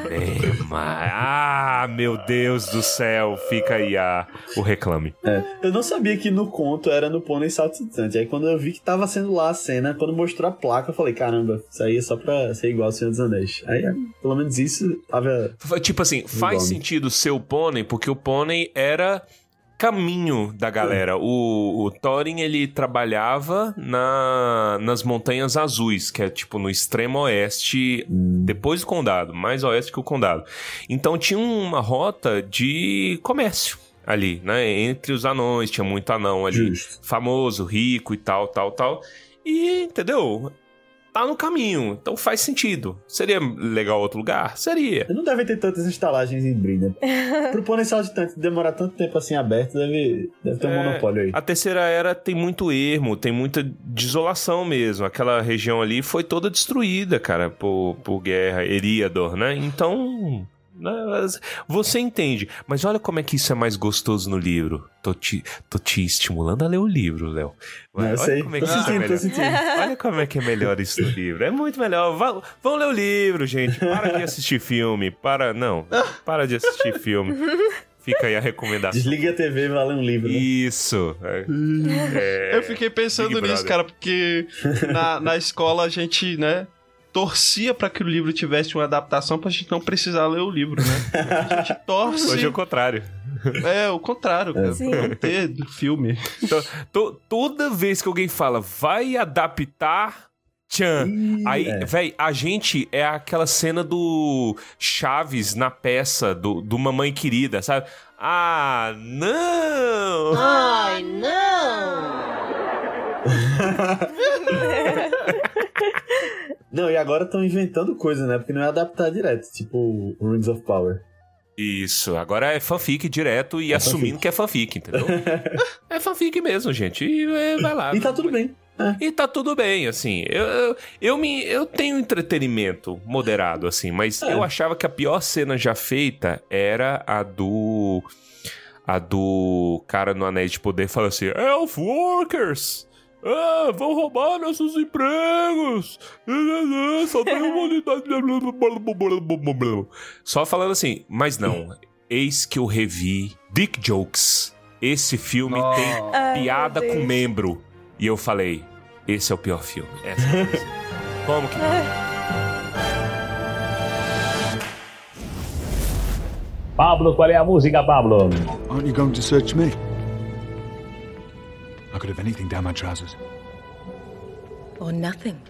Cinema. Ah, meu Deus do céu, fica aí a, o reclame. Eu não sabia que no conto era no pônei saltitante. Aí quando eu vi que tava sendo lá a cena, quando mostrou a placa, eu falei, caramba, isso aí é só pra ser igual ao Senhor dos Anéis. Aí, é, pelo menos isso tava... Tipo assim, faz sentido ser o pônei, porque o pônei era caminho da galera. O, o Thorin, ele trabalhava na, nas Montanhas Azuis, que é tipo no extremo oeste, depois do condado, mais oeste que o condado. Então tinha uma rota de comércio ali, né? Entre os anões, tinha muito anão ali Justo. famoso, rico e tal, tal, tal. E, entendeu? Tá no caminho, então faz sentido. Seria legal outro lugar? Seria. Não deve ter tantas instalagens em Bri, né? Pro pônei saltitante demorar tanto tempo assim aberto, deve, deve ter um É, monopólio aí. A terceira era tem muito ermo, tem muita desolação mesmo. Aquela região ali foi toda destruída, cara, por, por guerra, Eriador, né? Então. Né, mas Você entende, mas olha como é que isso é mais gostoso no livro. Tô te, tô te estimulando a ler o livro, Léo. Não, eu Olha sei. como é Tô que isso é sentindo, melhor. Olha como é que é melhor isso no livro. É muito melhor. Vão ler o livro, gente. Para de assistir filme. Para. Não. Para de assistir filme. Fica aí a recomendação. Desliga a TV, vale um livro. Né? Isso. É, é, Eu fiquei pensando nisso, cara, porque na, na escola a gente, né, torcia pra que o livro tivesse uma adaptação pra gente não precisar ler o livro, né? A gente torce. Hoje é o contrário. É, o contrário, cara. Sim. Não ter do filme. Então, to- toda vez que alguém fala, vai adaptar. Tchan. Ih, Aí, é. véi, a gente é aquela cena do Chaves na peça do, do Mamãe Querida, sabe? Ah, não! Ai, não! Não, e agora estão inventando coisa, né? Porque não é adaptar direto, tipo o Rings of Power. Isso, agora é fanfic direto e É assumindo fanfic. que é fanfic, entendeu? é fanfic mesmo, gente. E é, vai lá. E tá tudo bem. E tá tudo bem, assim. Eu, eu, eu me, eu tenho entretenimento moderado, assim, mas É. eu achava que a pior cena já feita era a do. A do cara no Anéis de Poder falando assim: Elf Workers! Ah, vão roubar nossos empregos. Só tem uma unidade. Só falando assim, mas não. Eis que eu revi Dick Jokes. Esse filme Nossa. tem Ai, piada com membro. E eu falei, esse é o pior filme. Essa é a. Como que Pablo, qual é a música, Pablo? Aren't you going to search me? I could have anything down my trousers. Or nothing.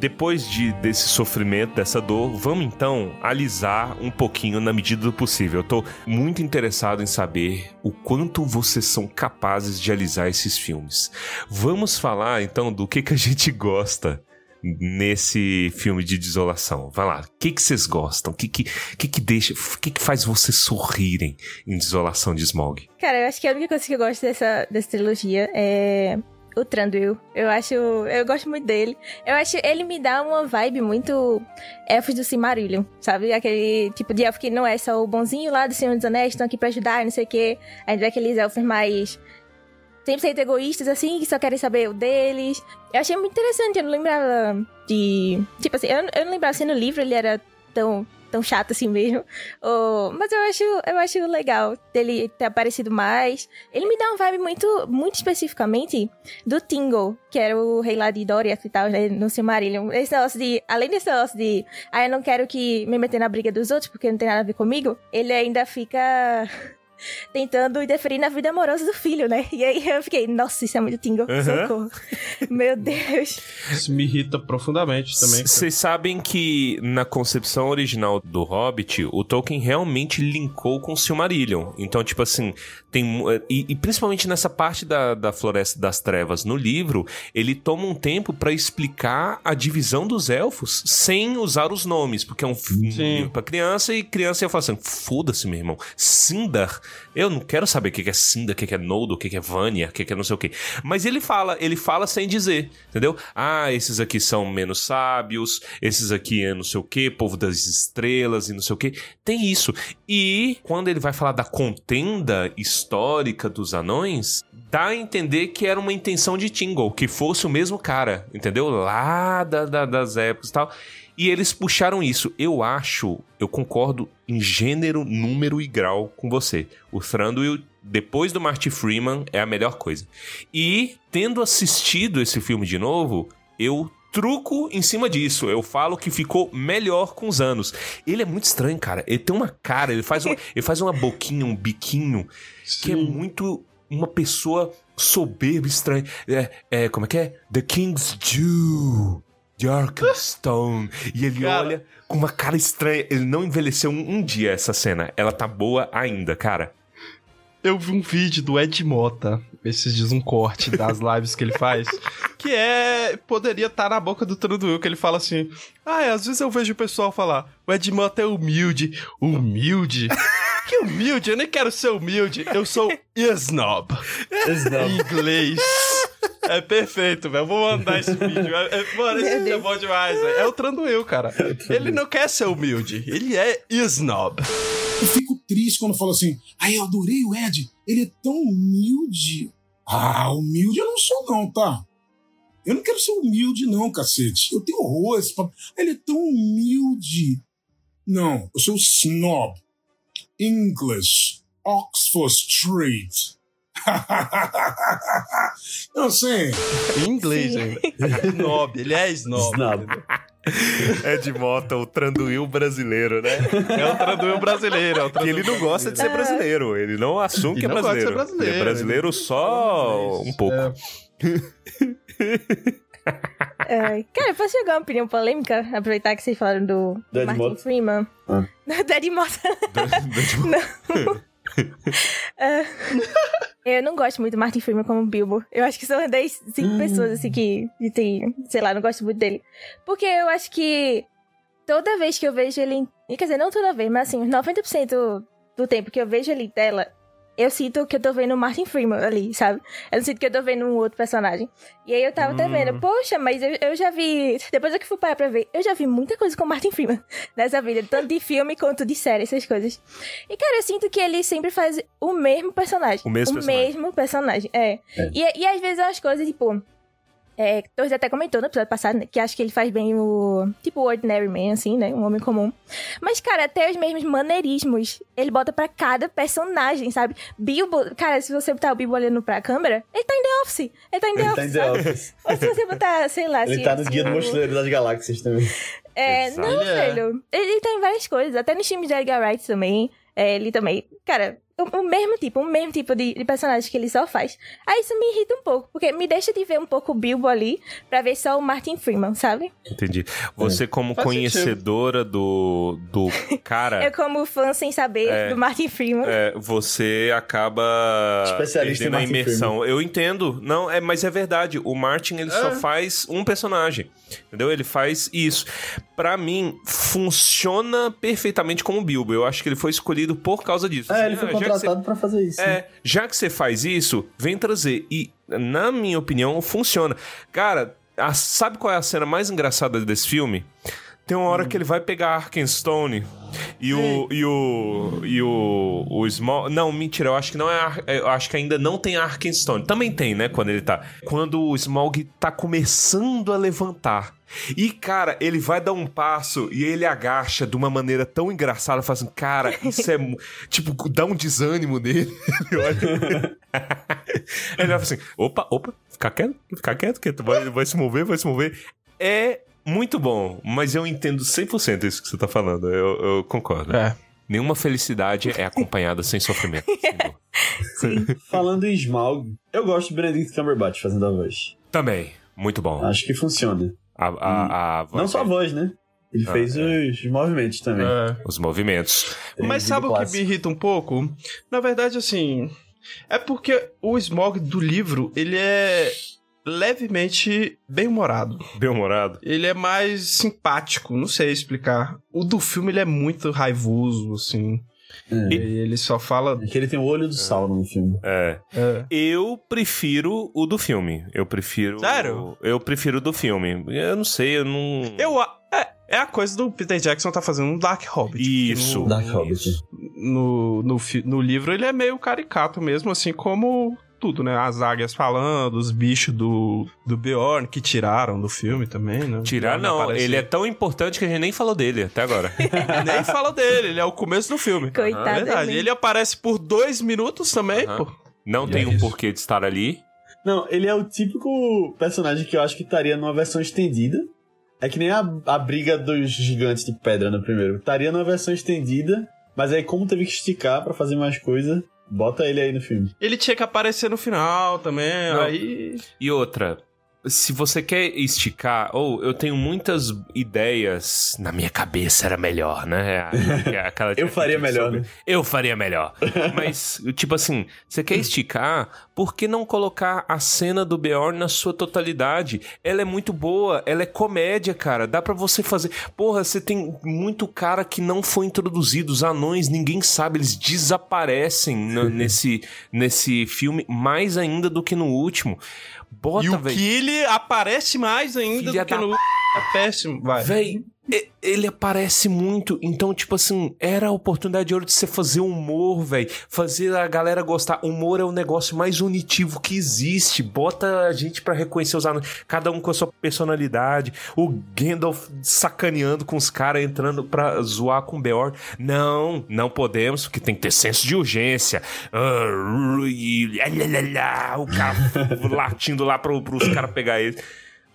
Depois de, desse sofrimento, dessa dor, vamos então alisar um pouquinho na medida do possível. Eu tô muito interessado em saber o quanto vocês são capazes de alisar esses filmes. Vamos falar então do que, que a gente gosta nesse filme de desolação. Vai lá, o que, que vocês gostam? O que, que, que, que deixa. O que, que faz vocês sorrirem em Desolação de Smog? Cara, eu acho que a única coisa que eu gosto dessa, dessa trilogia é o Tranduil. Eu acho. Eu gosto muito dele. Eu acho ele me dá uma vibe muito elfos do Silmarillion, sabe? Aquele tipo de elfo que não é só o bonzinho lá do Senhor dos Anéis, estão aqui pra ajudar, não sei o quê. A gente vê aqueles elfos mais. 100% egoístas, assim, que só querem saber o deles. Eu achei muito interessante, eu não lembrava de. Tipo assim, eu, eu não lembrava se no livro ele era tão, tão chato assim mesmo. Ou- mas eu acho, eu acho legal dele ter aparecido mais. Ele me dá uma vibe muito, muito especificamente do Tingle, que era o rei lá de Doriath e tal, né, no Silmarillion. Esse negócio de, além desse negócio de, ah, eu não quero que me meter na briga dos outros porque não tem nada a ver comigo, ele ainda fica tentando interferir na vida amorosa do filho, né? E aí eu fiquei, nossa, isso é muito Tingle, Aham. socorro. Meu Deus. Isso me irrita profundamente também. Vocês sabem que na concepção original do Hobbit, o Tolkien realmente linkou com o Silmarillion. Então, tipo assim, tem. mu- E, e principalmente nessa parte da, da Floresta das Trevas no livro, ele toma um tempo pra explicar a divisão dos elfos sem usar os nomes, porque é um fi- Sim. livro pra criança e criança ia falar assim: foda-se, meu irmão. Sindar, eu não quero saber o que é Sindar, o que é Noldo, o que é Vanya, o que é não sei o que. Mas ele fala, ele fala sem dizer, entendeu? Ah, esses aqui são menos sábios, esses aqui é não sei o que, povo das estrelas e não sei o que. Tem isso. E quando ele vai falar da contenda histórica dos anões, dá a entender que era uma intenção de Tingle, que fosse o mesmo cara, entendeu? Lá da- da- das épocas e tal. E eles puxaram isso. Eu acho, eu concordo em gênero, número e grau com você. O Thranduil, depois do Marty Freeman, é a melhor coisa. E, tendo assistido esse filme de novo, eu truco em cima disso. Eu falo que ficou melhor com os anos. Ele é muito estranho, cara. Ele tem uma cara, ele faz, uma, ele faz uma boquinha, um biquinho, que é Sim. muito uma pessoa soberba, estranha. É, é, como é que é? The King's Jew. De Arkenstone. E ele Cara. olha com uma cara estranha. Ele não envelheceu um, um dia essa cena. Ela tá boa ainda, cara. Eu vi um vídeo do Ed Mota, esses dias um corte das lives que ele faz, que é. Poderia estar na boca do Tranduil, que ele fala assim: Ah, é, às vezes eu vejo o pessoal falar, o Ed Mota é humilde. Humilde? Que humilde? Eu nem quero ser humilde, eu sou snob. Em inglês. É perfeito, velho. Eu vou mandar esse vídeo. É, é- mano, esse vídeo é bom demais, velho. É o Tranduil, cara. Ele não quer ser humilde, ele é snob. Eu fico triste quando falo assim, ai, eu adorei o Ed, ele é tão humilde. Ah, humilde eu não sou não, tá? Eu não quero ser humilde não, cacete. Eu tenho horror a esse papo. Ele é tão humilde. Não, eu sou snob. English. Oxford Street. não sei. Em inglês ainda. Snob, ele é snob. Snob. É de Mota, o Tranduil brasileiro, né? É o Tranduil brasileiro. É o Que Tranduil ele não gosta de ser brasileiro. Ele não assume Ele que é não gosta de ser brasileiro. brasileiro, Ele é brasileiro só um pouco. Ai, cara, eu posso jogar uma opinião polêmica? Aproveitar que vocês falaram do, Do Ed Martin Mota? Freeman. Ah. do Ed Mota. Ah, eu não gosto muito do Martin Freeman como Bilbo. Eu acho que são das cinco pessoas, assim, que, que tem... Sei lá, não gosto muito dele. Porque eu acho que toda vez que eu vejo ele... Quer dizer, não toda vez, mas assim, uns 90% do tempo que eu vejo ele em tela, eu sinto que eu tô vendo o Martin Freeman ali, sabe? Eu não sinto que eu tô vendo um outro personagem. E aí eu tava até vendo, poxa, mas eu, eu já vi. Depois eu que fui parar pra ver, eu já vi muita coisa com o Martin Freeman nessa vida, tanto de filme quanto de série, essas coisas. E, cara, eu sinto que ele sempre faz o mesmo personagem. O mesmo personagem. mesmo personagem, é. É. E, e às vezes umas coisas, tipo. É, Torres até comentou no episódio passado, né, que acho que ele faz bem o. Tipo, o Ordinary Man, assim, né? Um homem comum. Mas, cara, até os mesmos maneirismos ele bota pra cada personagem, sabe? Bilbo, cara, se você botar o Bilbo olhando pra câmera, ele tá em The Office. Ele tá em The Ele Office. tá em The? Office. Ou se você botar, sei lá, Ele se, tá no Guia do Mochileiro das Galáxias também. É, Exato. não, velho. Ele, ele tá em várias coisas. Até nos filmes de Edgar Wright também. É, ele também. Cara, o, o mesmo tipo, o mesmo tipo de, de personagem que ele só faz. Aí isso me irrita um pouco, porque me deixa de ver um pouco o Bilbo ali pra ver só o Martin Freeman, sabe? Entendi. Você, como Faz conhecedora do, do cara, Eu, como fã sem saber É. do Martin Freeman. é, você acaba Especialista em Martin imersão. Eu entendo. Não, é, mas é verdade. O Martin, ele só É. faz um personagem. Entendeu? Ele faz isso. Pra mim, funciona perfeitamente como Bilbo. Eu acho que ele foi escolhido por causa disso. É, Assim, ele foi contratado pra fazer isso. né? É, já que você faz isso, vem trazer. E, na minha opinião, funciona. Cara, a- sabe qual é a cena mais engraçada desse filme? Tem uma hora que ele vai pegar Arkenstone e o. E o. E o. O Small. Não, mentira, eu acho que não é. Ar- Eu acho que ainda não tem Arkenstone. Também tem, né? Quando ele tá. Quando o Smaug tá começando a levantar. E, cara, ele vai dar um passo e ele agacha de uma maneira tão engraçada, faz assim, cara, isso é. tipo, dá um desânimo nele. Ele olha. ele vai assim: opa, opa, fica quieto, fica quieto, que tu vai, vai se mover, vai se mover. É muito bom, mas eu entendo 100% isso que você tá falando. Eu, eu concordo. É. Nenhuma felicidade é acompanhada sem sofrimento. sem dor. Falando em Smaug, eu gosto de Benedict Cumberbatch fazendo a voz. Também, muito bom. Acho que funciona. A, a, a voz Não só a voz, né? Ele Ah, fez é. os movimentos também. É. Os movimentos. Mas vídeo sabe o que me irrita um pouco? Na verdade, assim. É porque o Smog do livro, ele é levemente bem-humorado. Bem-humorado. Ele é mais simpático, não sei explicar. O do filme, ele é muito raivoso, assim. É. E ele só fala. É que ele tem o olho do Sauron no filme. É. É. Eu prefiro o do filme. Eu prefiro. Sério? Eu prefiro o do filme. Eu não sei, eu não. Eu. a- É, é a coisa do Peter Jackson tá fazendo um Dark Hobbit. Isso. No, Dark Hobbit. no, no, fi- no livro, ele é meio caricato mesmo, assim como tudo, né? As águias falando, os bichos do, do Bjorn que tiraram do filme também, né? Tirar não, ele é tão importante que a gente nem falou dele até agora. Nem fala dele, ele é o começo do filme. Coitado É verdade. Ele aparece por dois minutos também, pô. Não E tem é um isso. porquê de estar ali. Não, ele é o típico personagem que eu acho que estaria numa versão estendida. É que nem a, a briga dos gigantes de pedra no primeiro. Estaria numa versão estendida, mas aí como teve que esticar pra fazer mais coisa, bota ele aí no filme. Ele tinha que aparecer no final também, Não. aí... E outra, se você quer esticar, ou eu tenho muitas ideias na minha cabeça era melhor, né? É Aquela Eu faria melhor, sobre- né? Eu faria melhor. Mas, tipo assim, você quer esticar, por que não colocar a cena do Bjorn na sua totalidade? Ela é muito boa, ela é comédia, cara. Dá pra você fazer. Porra, você tem muito cara que não foi introduzido. Os anões, ninguém sabe, eles desaparecem no- nesse, nesse filme, mais ainda do que no último. Bota, e o velho. Killy aparece mais ainda Filha do que da no... É péssimo, vai. Véi, ele aparece muito. Então, tipo assim, era a oportunidade de ouro de você fazer humor, véi. Fazer a galera gostar. Humor é o negócio mais unitivo que existe. Bota a gente pra reconhecer os anões. Cada um com a sua personalidade. O Gandalf sacaneando com os caras, entrando pra zoar com o Beorn. Não, não podemos, porque tem que ter senso de urgência. Ah, o cara latindo lá pro, pros caras pegar ele.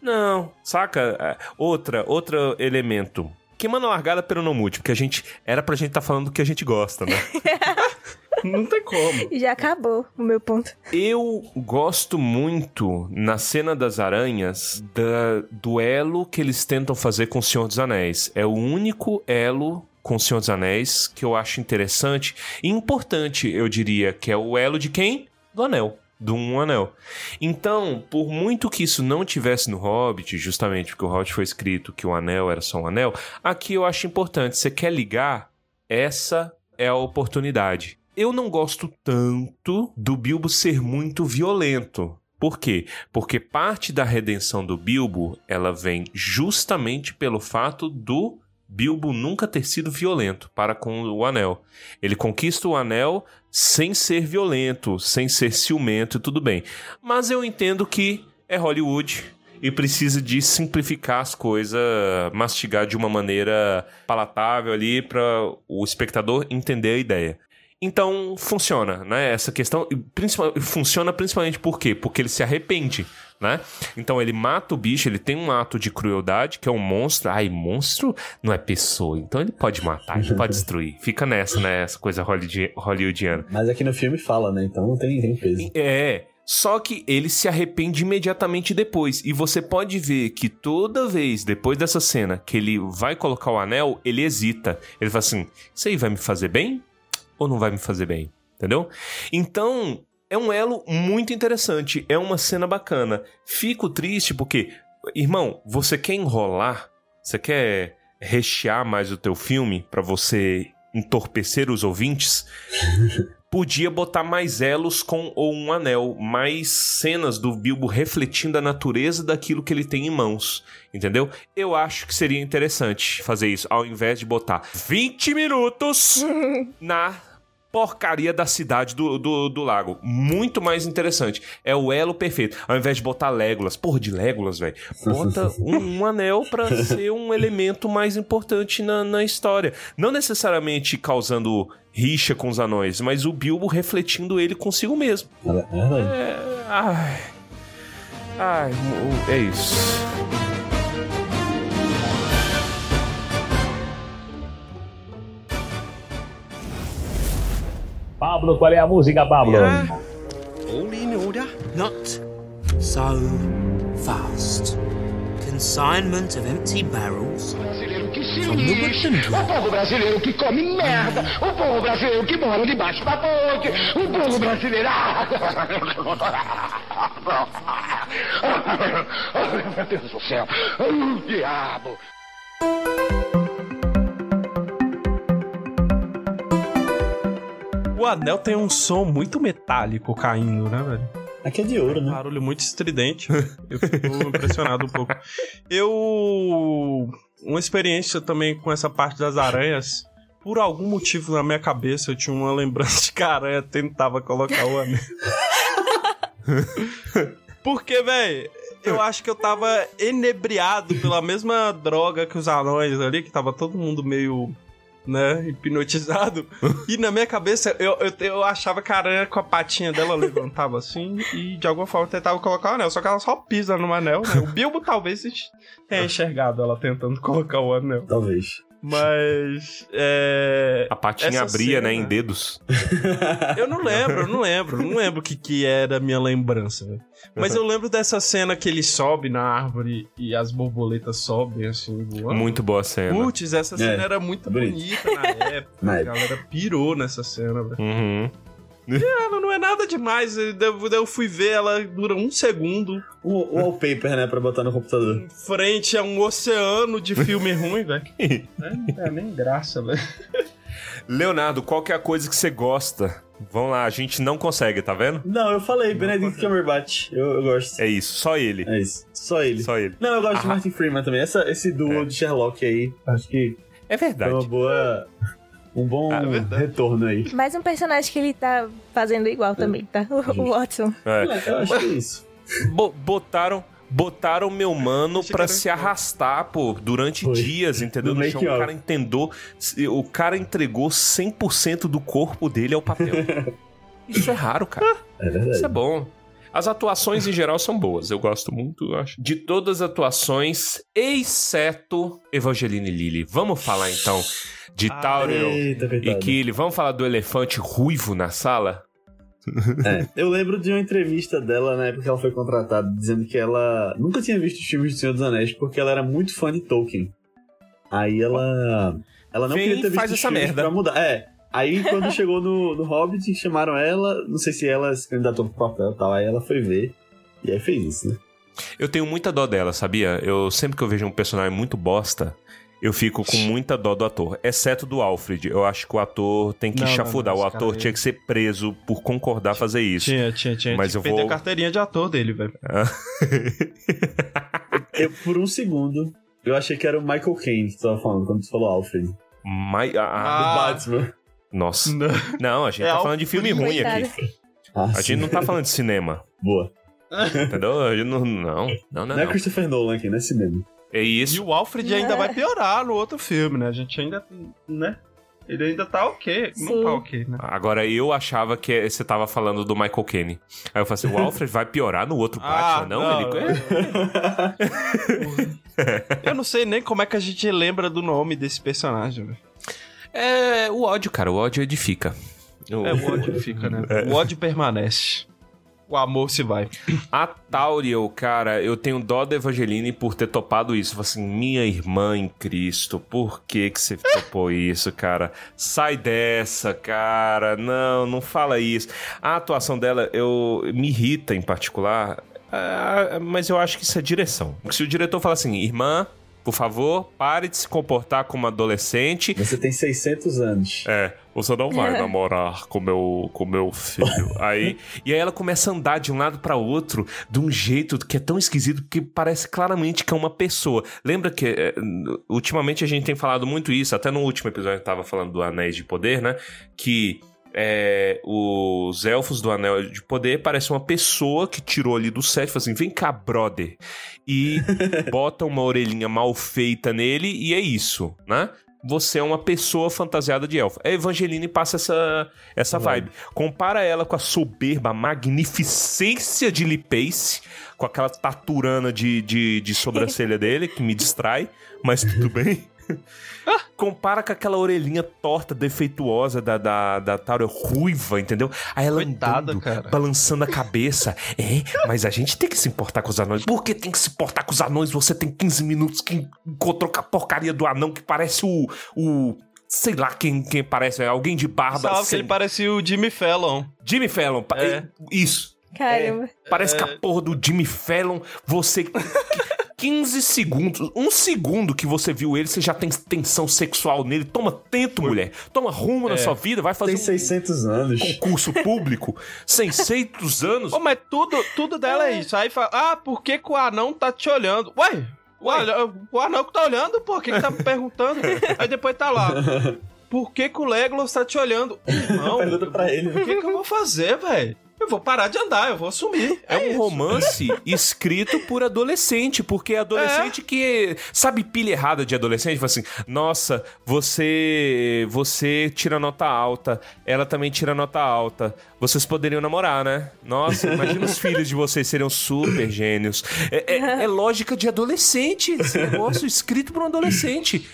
Não, saca? É, Outra, outro elemento. Queimando a largada pelo não múltiplo, porque a gente. Era pra gente estar falando do que a gente gosta, né? Não tem como. Já acabou o meu ponto. Eu gosto muito, na cena das aranhas, da, do elo que eles tentam fazer com o Senhor dos Anéis. É o único elo com o Senhor dos Anéis que eu acho interessante e importante, eu diria, que é o elo de quem? Do anel. Do um anel. Então, por muito que isso não tivesse no Hobbit, justamente porque o Hobbit foi escrito que o anel era só um anel, aqui eu acho importante. Você quer ligar? Essa é a oportunidade. eu não gosto tanto do Bilbo ser muito violento. Por quê? Porque parte da redenção do Bilbo, ela vem justamente pelo fato do Bilbo nunca ter sido violento para com o anel. Ele conquista o anel sem ser violento, sem ser ciumento e tudo bem. Mas eu entendo que é Hollywood e precisa de simplificar as coisas, mastigar de uma maneira palatável ali para o espectador entender a ideia. Então funciona, né? Essa questão principal, funciona principalmente por quê? Porque ele se arrepende, né? Então ele mata o bicho, ele tem um ato de crueldade, que é um monstro. Ai, monstro não é pessoa, então ele pode matar, ele pode destruir. Fica nessa, né? Essa coisa hollywoodi- hollywoodiana. Mas aqui no filme fala, né? Então não tem, tem peso. É. Só que ele se arrepende imediatamente depois. E você pode ver que toda vez depois dessa cena que ele vai colocar o anel, ele hesita. Ele fala assim: Isso aí vai me fazer bem? Ou não vai me fazer bem? Entendeu? Então, é um elo muito interessante. É uma cena bacana. Fico triste porque, irmão, você quer enrolar? Você quer rechear mais o teu filme pra você entorpecer os ouvintes? podia botar mais elos com ou um anel, mais cenas do Bilbo refletindo a natureza daquilo que ele tem em mãos, entendeu? Eu acho que seria interessante fazer isso, ao invés de botar 20 minutos na porcaria da cidade do, do, do lago. Muito mais interessante. É o elo perfeito. Ao invés de botar Legolas, porra de Legolas, velho, bota um, um anel pra ser um elemento mais importante na, na história. Não necessariamente causando rixa com os anões, mas o Bilbo refletindo ele consigo mesmo. É verdade. É, ai, ai, é isso. Pablo, qual é a música, Pablo? All in order. Not so fast. Consignment of empty barrels from the Wittenberg. O povo brasileiro que come merda. O povo brasileiro que mora debaixo da ponte. O povo brasileiro. Ah, Meu Deus do céu. O diabo. O anel tem um som muito metálico caindo, né, velho? Aqui é de ouro, né? Barulho muito estridente. Eu fico impressionado um pouco. Eu. Uma experiência também com essa parte das aranhas. Por algum motivo na minha cabeça eu tinha uma lembrança de que a aranha tentava colocar o anel. Porque, velho, eu acho que eu tava enebriado pela mesma droga que os anões ali, que tava todo mundo meio, né, hipnotizado. E na minha cabeça eu, eu, eu achava que a aranha com a patinha dela levantava assim e de alguma forma tentava colocar o anel. Só que ela só pisa no anel, né? O Bilbo talvez tenha enxergado ela tentando colocar o anel. Talvez. Mas. É... A patinha essa abria, cena- né, em dedos. Eu não lembro, eu não lembro. Não lembro o que, que era a minha lembrança, velho. Mas eu lembro dessa cena que ele sobe na árvore e as borboletas sobem assim, voando. Muito boa cena. Putz, essa cena É, era muito bonito. bonita na época. A galera pirou nessa cena, velho. Uhum. Ela não é nada demais. Eu, eu fui ver, ela dura um segundo O, o wallpaper, né? Pra botar no computador. em frente a um oceano de filme ruim, velho. É, Não é nem graça, velho. Leonardo, qual que é a coisa que você gosta? Vamos lá, a gente não consegue, tá vendo? Não, eu falei, Benedict Cumberbatch. Eu, eu gosto. É isso, só ele. É isso. Só ele. Só ele. Não, eu gosto de Ah. Martin Freeman também. Essa, esse duo É. de Sherlock aí, acho que É verdade. uma boa. Um bom Ah, é retorno aí. Mais um personagem que ele tá fazendo igual também, tá? O, o Watson. É. Eu acho que é isso. Bo- botaram botaram meu mano era se arrastar, pô, durante Foi. dias, entendeu? No No chão, o cara entendeu, o cara entregou 100% do corpo dele ao papel. Isso é raro, cara. É Isso verdade. é bom. As atuações em geral são boas, eu gosto muito, eu acho. De todas as atuações, exceto Evangeline Lilly. Vamos falar então de Ah, Eita, e. Killy. Vamos falar do elefante ruivo na sala? É, eu lembro de uma entrevista dela na época que ela foi contratada, dizendo que ela nunca tinha visto os filmes do Senhor dos Anéis porque ela era muito fã de Tolkien. Aí ela. Ela não Vem queria ter visto faz os essa merda. pra mudar. É. Aí quando chegou no, no Hobbit, chamaram ela, não sei se ela se candidatou pro papel e tal, aí ela foi ver. E aí fez isso, né? Eu tenho muita dó dela, sabia? Eu sempre que eu vejo um personagem muito bosta, eu fico com muita dó do ator. Exceto do Alfred. Eu acho que o ator tem que Não, chafurdar. não, o ator tinha que ser preso por concordar fazer isso. Tinha, tinha, tinha. Mas tinha eu vou. a carteirinha de ator dele, velho. Eu, por um segundo, eu achei que era o Michael Caine que tu tava falando quando tu falou Alfred. Mas, Do Ah. Batman. Nossa. Não, a gente É tá falando de filme ruim Coitado. aqui. Ah, A sim. gente não tá falando de cinema. Boa. Entendeu? A gente não. Não, não, não. Não é não. Christopher Nolan aqui, não é cinema. É E isso. o Alfred ainda vai piorar no outro filme, né? A gente ainda, né? Ele ainda tá ok. Não Sim. tá ok, né? Agora eu achava que você tava falando do Michael Caine. Aí eu falei assim: o Alfred vai piorar no outro Ah, Batman, não? não. Ele... Eu não sei nem como é que a gente lembra do nome desse personagem, velho. É o ódio, cara. O ódio edifica. O- É, o ódio fica, né? O ódio permanece. O amor se vai. A Tauriel, cara, eu tenho dó da Evangeline por ter topado isso. Assim, minha irmã em Cristo, por que que você topou isso, cara? Sai dessa, cara. Não, não fala isso. A atuação dela, eu me irrita em particular, ah, mas eu acho que isso é direção. Se o diretor fala assim, irmã, por favor, pare de se comportar como adolescente. Você tem 600 anos. É, você não vai namorar com meu, com meu filho. Aí, e aí ela começa a andar de um lado pra outro de um jeito que é tão esquisito que parece claramente que é uma pessoa. Lembra que é, ultimamente a gente tem falado muito isso, até no último episódio eu tava falando do Anéis de Poder, né? Que é, os elfos do Anel de Poder parecem uma pessoa que tirou ali do set e falou assim: vem cá, brother. E bota uma orelhinha mal feita nele e é isso, né? Você é uma pessoa fantasiada de elfo. A Evangeline passa essa, essa vibe. Compara ela com a soberba, magnificência de Lee Pace, com aquela taturana de, de, de sobrancelha dele, que me distrai, mas tudo bem. Compara com aquela orelhinha torta, defeituosa da, da, da Tauro ruiva, entendeu? Aí ela Coitada, andando, cara. balançando a cabeça. É, mas a gente tem que se importar com os anões. Por que tem que se importar com os anões? Você tem 15 minutos que encontrou com a porcaria do anão que parece o. o sei lá quem, quem parece, é alguém de barba. Sabe que sem- ele parecia o Jimmy Fallon. Jimmy Fallon. É. Isso. Caramba. Parece que a porra do Jimmy Fallon, você. 15 segundos, um segundo que você viu ele, você já tem tensão sexual nele. Toma tento, mulher. Toma rumo na É. sua vida, vai fazer Tem 600 anos. um concurso público. 600 anos. Ô, mas tudo, tudo dela é isso. Aí fala, ah, por que, que o anão tá te olhando? Ué, o, anão- o anão que tá olhando, pô, quem que tá perguntando? Aí depois tá lá. Por que, que o Legolas tá te olhando? Irmão, Pergunta pra ele. o que, que eu vou fazer, velho? Eu vou parar de andar, eu vou sumir. É um isso. romance escrito por adolescente, porque é adolescente que sabe pilha errada de adolescente, fala assim: "Nossa, você você tira nota alta, ela também tira nota alta. Vocês poderiam namorar, né? Nossa, imagina os filhos de vocês seriam super gênios. É, é- é lógica de adolescente, esse negócio escrito por um adolescente.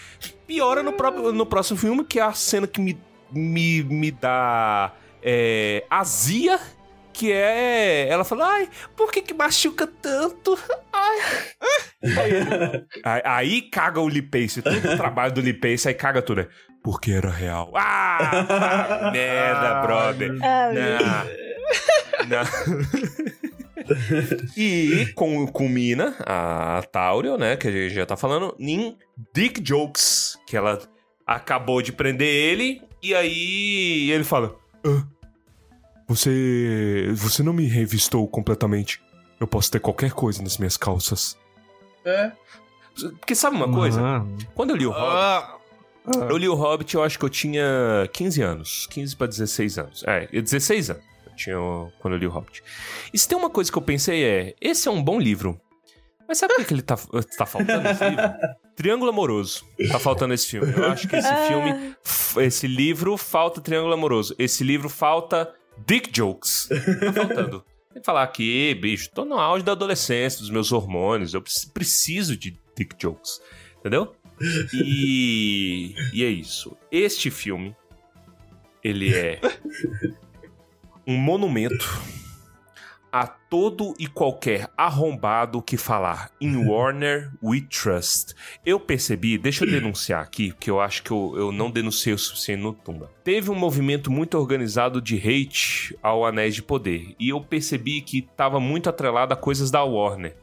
Piora no, próprio, no próximo filme, que é a cena que me, me, me dá é, azia que é. Ela fala, ai, por que que machuca tanto? Ai. aí, aí caga o Lipace, todo o trabalho do Lipace, aí caga tudo. né? Porque era real. Ah! ah, merda, brother. Ah, Não. Não. e com, culmina a Tauriel, né? Que a gente já tá falando, em Dick Jokes. Que ela acabou de prender ele. E aí ele fala: "Ah, Você. Você não me revistou completamente. Eu posso ter qualquer coisa nas minhas calças. É. Porque sabe uma coisa? Mano. Quando eu li o Hobbit. Ah, Eu li o Hobbit, eu acho que eu tinha 15 anos. 15 pra 16 anos. É, 16 anos. Eu tinha quando eu li o Hobbit. E se tem uma coisa que eu pensei é: esse é um bom livro. Mas sabe o que, que ele tá, tá faltando nesse livro? Triângulo Amoroso. Tá faltando esse filme. Eu acho que esse Ah. filme, esse livro falta Triângulo Amoroso. Esse livro falta Dick Jokes. Tá faltando. Tem que falar aqui, bicho, tô no auge da adolescência, dos meus hormônios. Eu preci- preciso de Dick Jokes. Entendeu? E, e é isso. Este filme, ele é um monumento todo e qualquer arrombado que falar em Warner We Trust. Eu percebi, deixa eu denunciar aqui, porque eu acho que eu, eu não denunciei o suficiente no Tumba. Teve um movimento muito organizado de hate ao Anéis de Poder, e eu percebi que estava muito atrelado a coisas da Warner.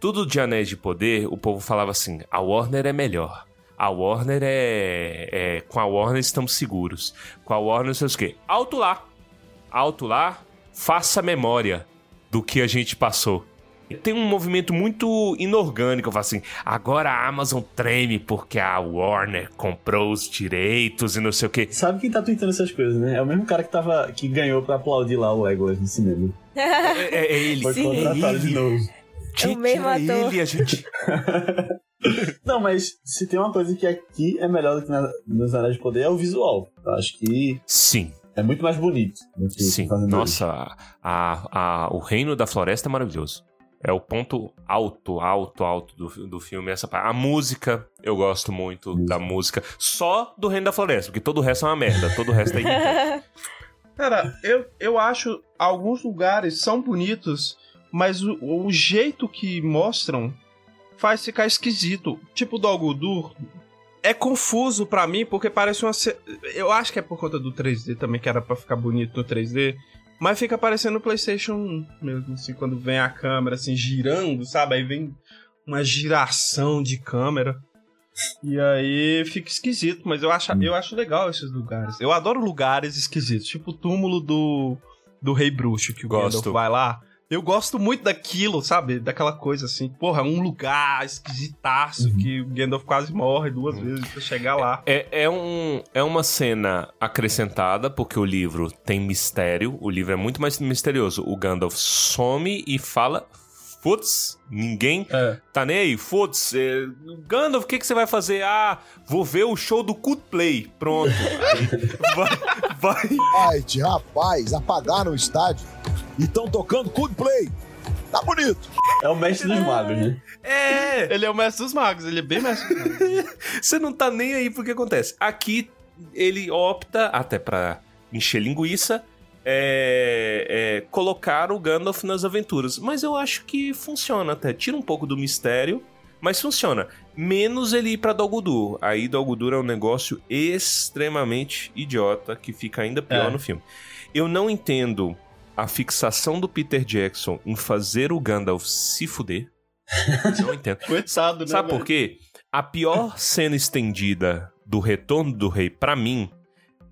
Tudo de Anéis de Poder, o povo falava assim: a Warner é melhor. A Warner é, é. Com a Warner estamos seguros. Com a Warner, não sei o quê. Alto lá. Alto lá. Faça memória do que a gente passou. Tem um movimento muito inorgânico. Eu falo assim: agora a Amazon treme porque a Warner comprou os direitos e não sei o quê. Sabe quem tá tweetando essas coisas, né? É o mesmo cara que, tava, que ganhou pra aplaudir lá o Legolas no cinema. É, é- é ele. Foi Sim. contratado de novo. É o mesmo Tira ator. ele, a gente. Não, mas se tem uma coisa que aqui é melhor do que na, nos Anéis de Poder é o visual. Eu acho que Sim. É muito mais bonito do que Sim, nossa, a, a- o reino da floresta é maravilhoso. É o ponto alto, alto, alto do, do filme. Essa parte. A música, eu gosto muito da música. Só do reino da floresta, porque todo o resto é uma merda. Todo o resto é. Cara, eu, eu acho alguns lugares são bonitos, mas o, o jeito que mostram faz ficar esquisito. Tipo do Algodur. É confuso pra mim, porque parece uma. Eu acho que é por conta do 3D também, que era pra ficar bonito no 3D. Mas fica parecendo o PlayStation 1 mesmo, assim, quando vem a câmera assim girando, sabe? Aí vem uma giração de câmera. E aí fica esquisito, mas eu acho, eu acho legal esses lugares. Eu adoro lugares esquisitos, tipo o túmulo do, do Rei Bruxo, que o Gosto. Gandalf vai lá. Eu gosto muito daquilo, sabe? Daquela coisa assim, porra, um lugar esquisitaço que o Gandalf quase morre duas vezes pra chegar lá. É, é, um, é uma cena acrescentada, porque o livro tem mistério. O livro é muito mais misterioso. O Gandalf some e fala. Foda-se, ninguém É. tá nem aí. É, Gandalf, o que, que você vai fazer? Ah, vou ver o show do Coldplay. Pronto. Vai, vai. Ai, de rapaz, apagaram o estádio e estão tocando Coldplay. Tá bonito. É o mestre dos magos, né? É! Ele é o mestre dos magos, ele é bem mestre dos magos. Você não tá nem aí porque acontece. Aqui ele opta, até pra encher linguiça, é, é, colocar o Gandalf nas aventuras. Mas eu acho que funciona até. Tira um pouco do mistério, mas funciona. Menos ele ir pra Dol Guldur. Aí Dol Guldur é um negócio extremamente idiota que fica ainda pior É. no filme. Eu não entendo a fixação do Peter Jackson em fazer o Gandalf se fuder. Não entendo. Coitado, né? Sabe velho? por quê? A pior cena estendida do Retorno do Rei, pra mim,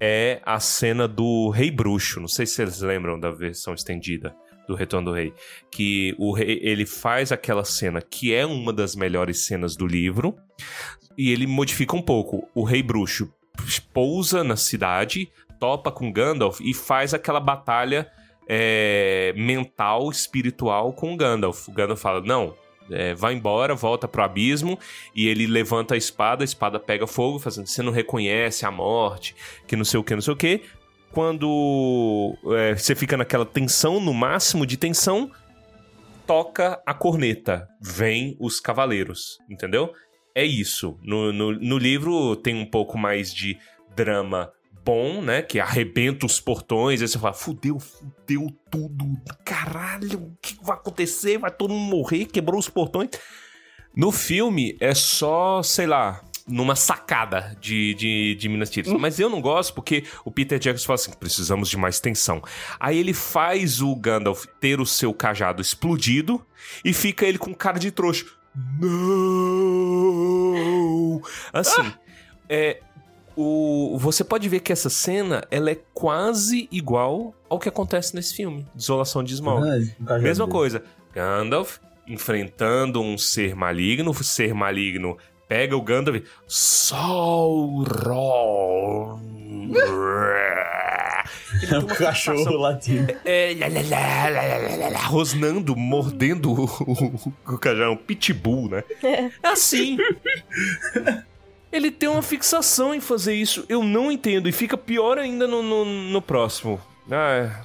é a cena do Rei Bruxo. Não sei se vocês lembram da versão estendida do Retorno do Rei. Que o rei, ele faz aquela cena que é uma das melhores cenas do livro. E ele modifica um pouco. O Rei Bruxo pousa na cidade, topa com Gandalf e faz aquela batalha é, mental, espiritual com o Gandalf. O Gandalf fala: Não, é, vai embora, volta pro abismo, e ele levanta a espada, a espada pega fogo, fazendo você não reconhece a morte, que não sei o que, não sei o que. Quando é, você fica naquela tensão, no máximo de tensão, toca a corneta, vem os cavaleiros, entendeu? É isso. No, no, no livro tem um pouco mais de drama bom, né? Que arrebenta os portões, aí você fala, fudeu, fudeu tudo, caralho, o que vai acontecer? Vai todo mundo morrer, quebrou os portões. No filme é só, sei lá, numa sacada de, de, de Minas Tirith. Mas eu não gosto porque o Peter Jackson fala assim: precisamos de mais tensão. Aí ele faz o Gandalf ter o seu cajado explodido e fica ele com cara de trouxa. Não! Assim, é. O, você pode ver que essa cena ela é quase igual ao que acontece nesse filme, Desolação de Smaug. O cajado Mesma coisa. Gandalf enfrentando um ser maligno, o ser maligno pega o Gandalf Sauron. É um cachorro latindo. É, lá, lá, lá, lá, lá, lá, lá, rosnando, mordendo o, o, o cajado, é um pitbull, né? É assim. Ele tem uma fixação em fazer isso. Eu não entendo. E fica pior ainda no, no, no próximo. Ah,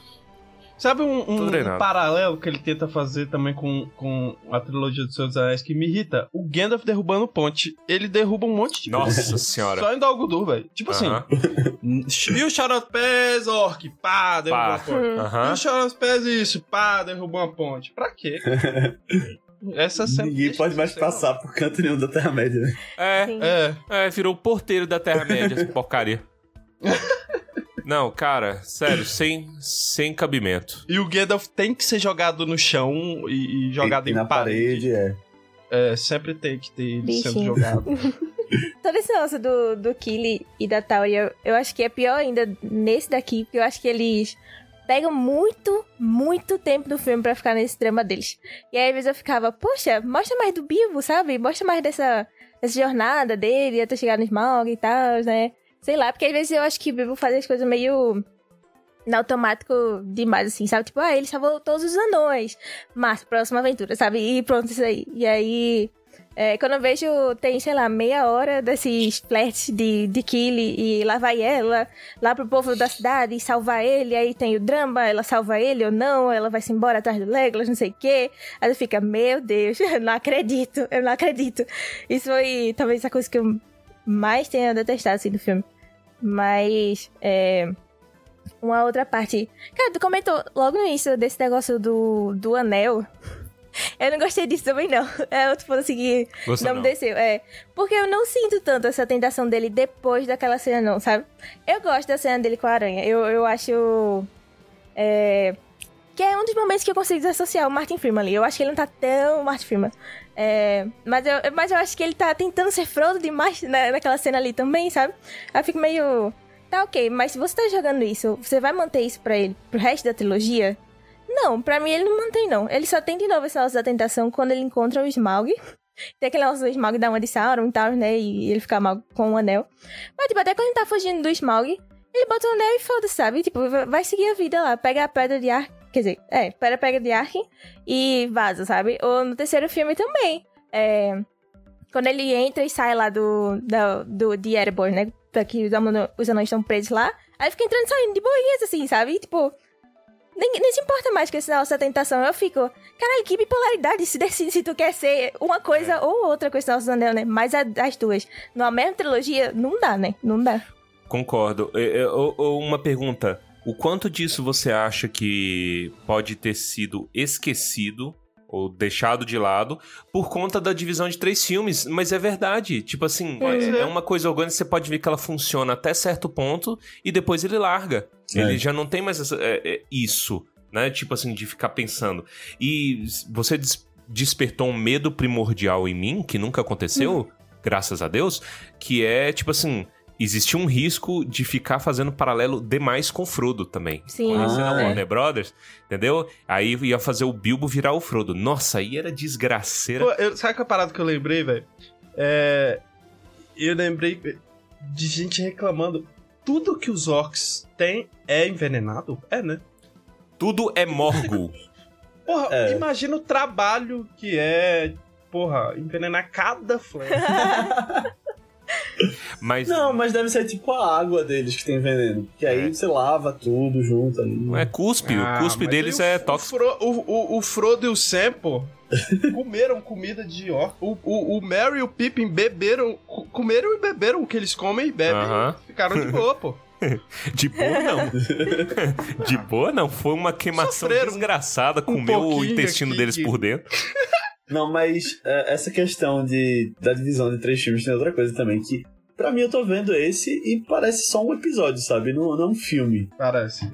Sabe um, um treinado. paralelo que ele tenta fazer também com, com a trilogia dos Seus Anéis que me irrita? O Gandalf derrubando ponte. Ele derruba um monte de Nossa coisa. senhora. Só em Dol Guldur, velho. Tipo Aham. assim. E o Charlotte Pés, Orc, pá, derrubou Pá. uma ponte. Aham. E o Charlotte Pés, isso, pá, derrubou uma ponte. Pra quê? Essa cena. Ninguém pode mais passar por canto nenhum da Terra-média, né? É, É. é, virou o porteiro da Terra-média, essa porcaria. Não, cara, sério, sem, sem cabimento. E o Gandalf tem que ser jogado no chão e, e jogado E em na parede. parede, é. É, sempre tem que ter ele sendo Bichinho. jogado. todo esse negócio do, do Killy e da Tauri, eu, eu acho que é pior ainda nesse daqui, porque eu acho que eles pegam muito, muito tempo do filme pra ficar nesse drama deles. E aí, às vezes eu ficava, poxa, mostra mais do Bilbo, sabe? Mostra mais dessa, dessa jornada dele até chegar no Smaug e tal, né? Sei lá, porque às vezes eu acho que o Bilbo faz as coisas meio no automático demais, assim, sabe? Tipo, ah, ele salvou todos os anões. Mas, próxima aventura, sabe? E pronto, isso aí. E aí, é, quando eu vejo, tem, sei lá, meia hora desses flertes de, de Killy e lá vai ela, lá pro povo da cidade e salvar ele, aí tem o drama, ela salva ele ou não, ela vai se embora atrás do Legolas, não sei o quê. Aí fica, meu Deus, eu não acredito, eu não acredito. Isso foi talvez a coisa que eu mais tenha detestado, assim, do filme. Mas, é uma outra parte. Cara, tu comentou logo no início desse negócio do, do anel. Eu não gostei disso também, não. É outro ponto assim que Gostou não me não? desceu. É. Porque eu não sinto tanto essa tentação dele depois daquela cena, não, sabe? Eu gosto da cena dele com a aranha. Eu, eu acho. É. Que é um dos momentos que eu consigo desassociar o Martin Freeman ali. Eu acho que ele não tá tão Martin Freeman. É, mas, eu, mas eu acho que ele tá tentando ser Frodo demais na, naquela cena ali também, sabe? Aí eu fico meio. Tá ok, mas se você tá jogando isso, você vai manter isso pra ele pro resto da trilogia? Não, pra mim ele não mantém, não. Ele só tem de novo esse negócio da tentação quando ele encontra o Smaug. Tem aquele negócio do Smaug dar uma de Sauron e tal, né? E ele ficar mal com o anel. Mas, tipo, até quando ele tá fugindo do Smaug, ele bota o anel e foda-se, sabe? Tipo, vai- seguir a vida lá. Pega a pedra de ar. Quer dizer, é, pega a pedra de Arkin e vaza, sabe? Ou no terceiro filme também. É. Quando ele entra e sai lá do. da- do de Erebor, né? Que os anões estão presos lá. Aí fica entrando e saindo de boinhas, assim, sabe? E, tipo. Nem, nem se importa mais com esse negócio da tentação. Eu fico, caralho, que bipolaridade se decide se tu quer ser uma coisa ou outra com esse negócio do anel, né? Mas as duas, numa mesma trilogia, não dá, né? Não dá. Concordo. É, é, ô, uma pergunta. O quanto disso você acha que pode ter sido esquecido ou deixado de lado por conta da divisão de três filmes? Mas é verdade. Tipo assim, é, ser. é uma coisa orgânica, você pode ver que ela funciona até certo ponto e depois ele larga. É. Ele já não tem mais essa- é, é, isso, né? Tipo assim, de ficar pensando. E você des- despertou um medo primordial em mim, que nunca aconteceu, graças a Deus, que é, tipo assim, existia um risco de ficar fazendo paralelo demais com Frodo também. Sim. Conhecendo a Ah, é. Warner Brothers, entendeu? Aí ia fazer o Bilbo virar o Frodo. Nossa, aí era desgraceira. Pô, eu- sabe que a parada que eu lembrei, velho? É. Eu lembrei de gente reclamando. Tudo que os orcs têm é envenenado? É, né? Tudo é morgo. Porra, É. imagina o trabalho que é, porra, envenenar cada flecha. Mas Não, mas deve ser tipo a água deles que tem veneno. Que aí você lava tudo junto ali. não é cuspe. Ah, o cuspe deles o- é o tóxico. Fro- O, o, o Frodo e o Sam, pô, comeram comida de orc. O, o, o Merry e o Pippin beberam, co- comeram e beberam o que eles comem e bebem. Aham. Ficaram de boa, pô. De boa, não. De boa, não. Foi uma queimação Sofreram desgraçada. Comeu o intestino aqui deles que- por dentro. Não, mas é, essa questão de, da divisão de três filmes tem outra coisa também, que pra mim eu tô vendo esse e parece só um episódio, sabe? Não, não é um filme. Parece.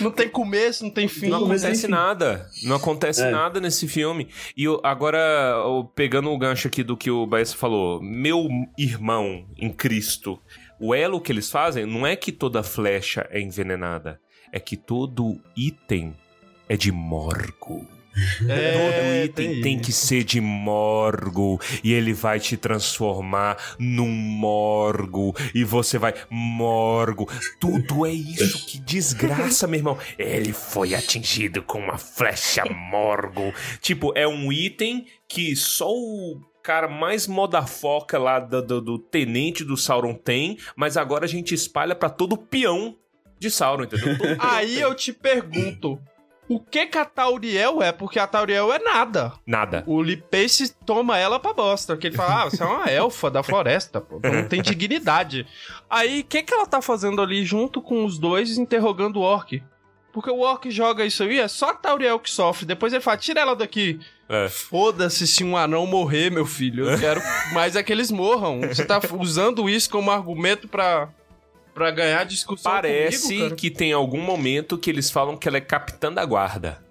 Não tem começo, não tem fim. Não acontece nada. Não acontece É. nada nesse filme. E eu- agora, eu- pegando o gancho aqui do que o Baez falou, meu irmão em Cristo, o elo que eles fazem não é que toda flecha é envenenada, é que todo item é de morgo. Todo item tem, que ser de morgo e ele vai te transformar num morgo e você vai morgo. Tudo é isso, que desgraça, meu irmão. Ele foi atingido com uma flecha morgo. Tipo, é um item que só o cara mais modafoca lá do, do, do tenente do Sauron tem, mas agora a gente espalha pra todo peão de Sauron, entendeu? Aí tem. eu te pergunto. O que que a Tauriel é? Porque a Tauriel é nada. Nada. O Lipace toma ela pra bosta. Porque ele fala, ah, você é uma elfa da floresta, pô. Não tem dignidade. Aí, o que que ela tá fazendo ali junto com os dois interrogando o Orc? Porque o Orc joga isso aí, é só a Tauriel que sofre. Depois ele fala, tira ela daqui. É. Foda-se se um anão morrer, meu filho. Eu quero mais é que eles morram. Você tá usando isso como argumento pra, pra ganhar discussão Parece comigo, cara? que tem algum momento que eles falam que ela é capitã da guarda.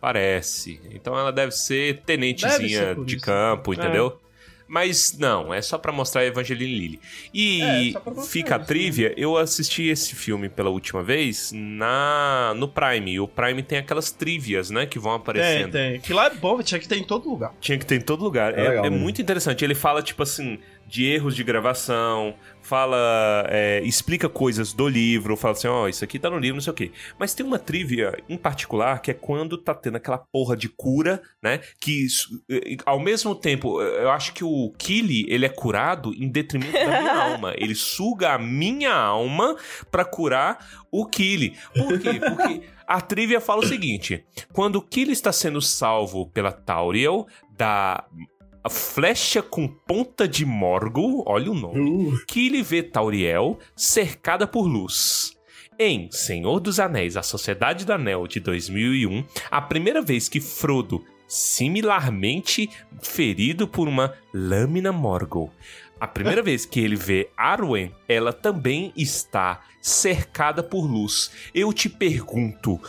Parece. Então ela deve ser Deve tenentezinha ser por de isso. campo, É. entendeu? Mas não, é só pra mostrar a Evangeline Lilly. E É, fica a isso, trivia, eu assisti esse filme pela última vez na no Prime. E o Prime tem aquelas trivias, né, que vão Tem, aparecendo. tem. Que lá é bom, tinha que ter em todo lugar. Tinha que ter em todo lugar. É É, legal é muito interessante. Ele fala, tipo assim, de erros de gravação, fala. é, explica coisas do livro, fala assim, ó, isso aqui tá no livro, não sei o quê. Mas tem uma trivia em particular que é quando tá tendo aquela porra de cura, né? Que eh, ao mesmo tempo, eh, eu acho que o Killy, ele é curado em detrimento da minha alma. Ele suga a minha alma pra curar o Killy. Por quê? Porque a trivia fala o seguinte: quando o Killy está sendo salvo pela Tauriel da a flecha com ponta de Morgul, olha o nome, Killy vê Tauriel cercada por luz. Em Senhor dos Anéis, A Sociedade do Anel de 2001, a primeira vez que Frodo, similarmente ferido por uma lâmina Morgul, a primeira vez que ele vê Arwen, ela também está cercada por luz. Eu te pergunto,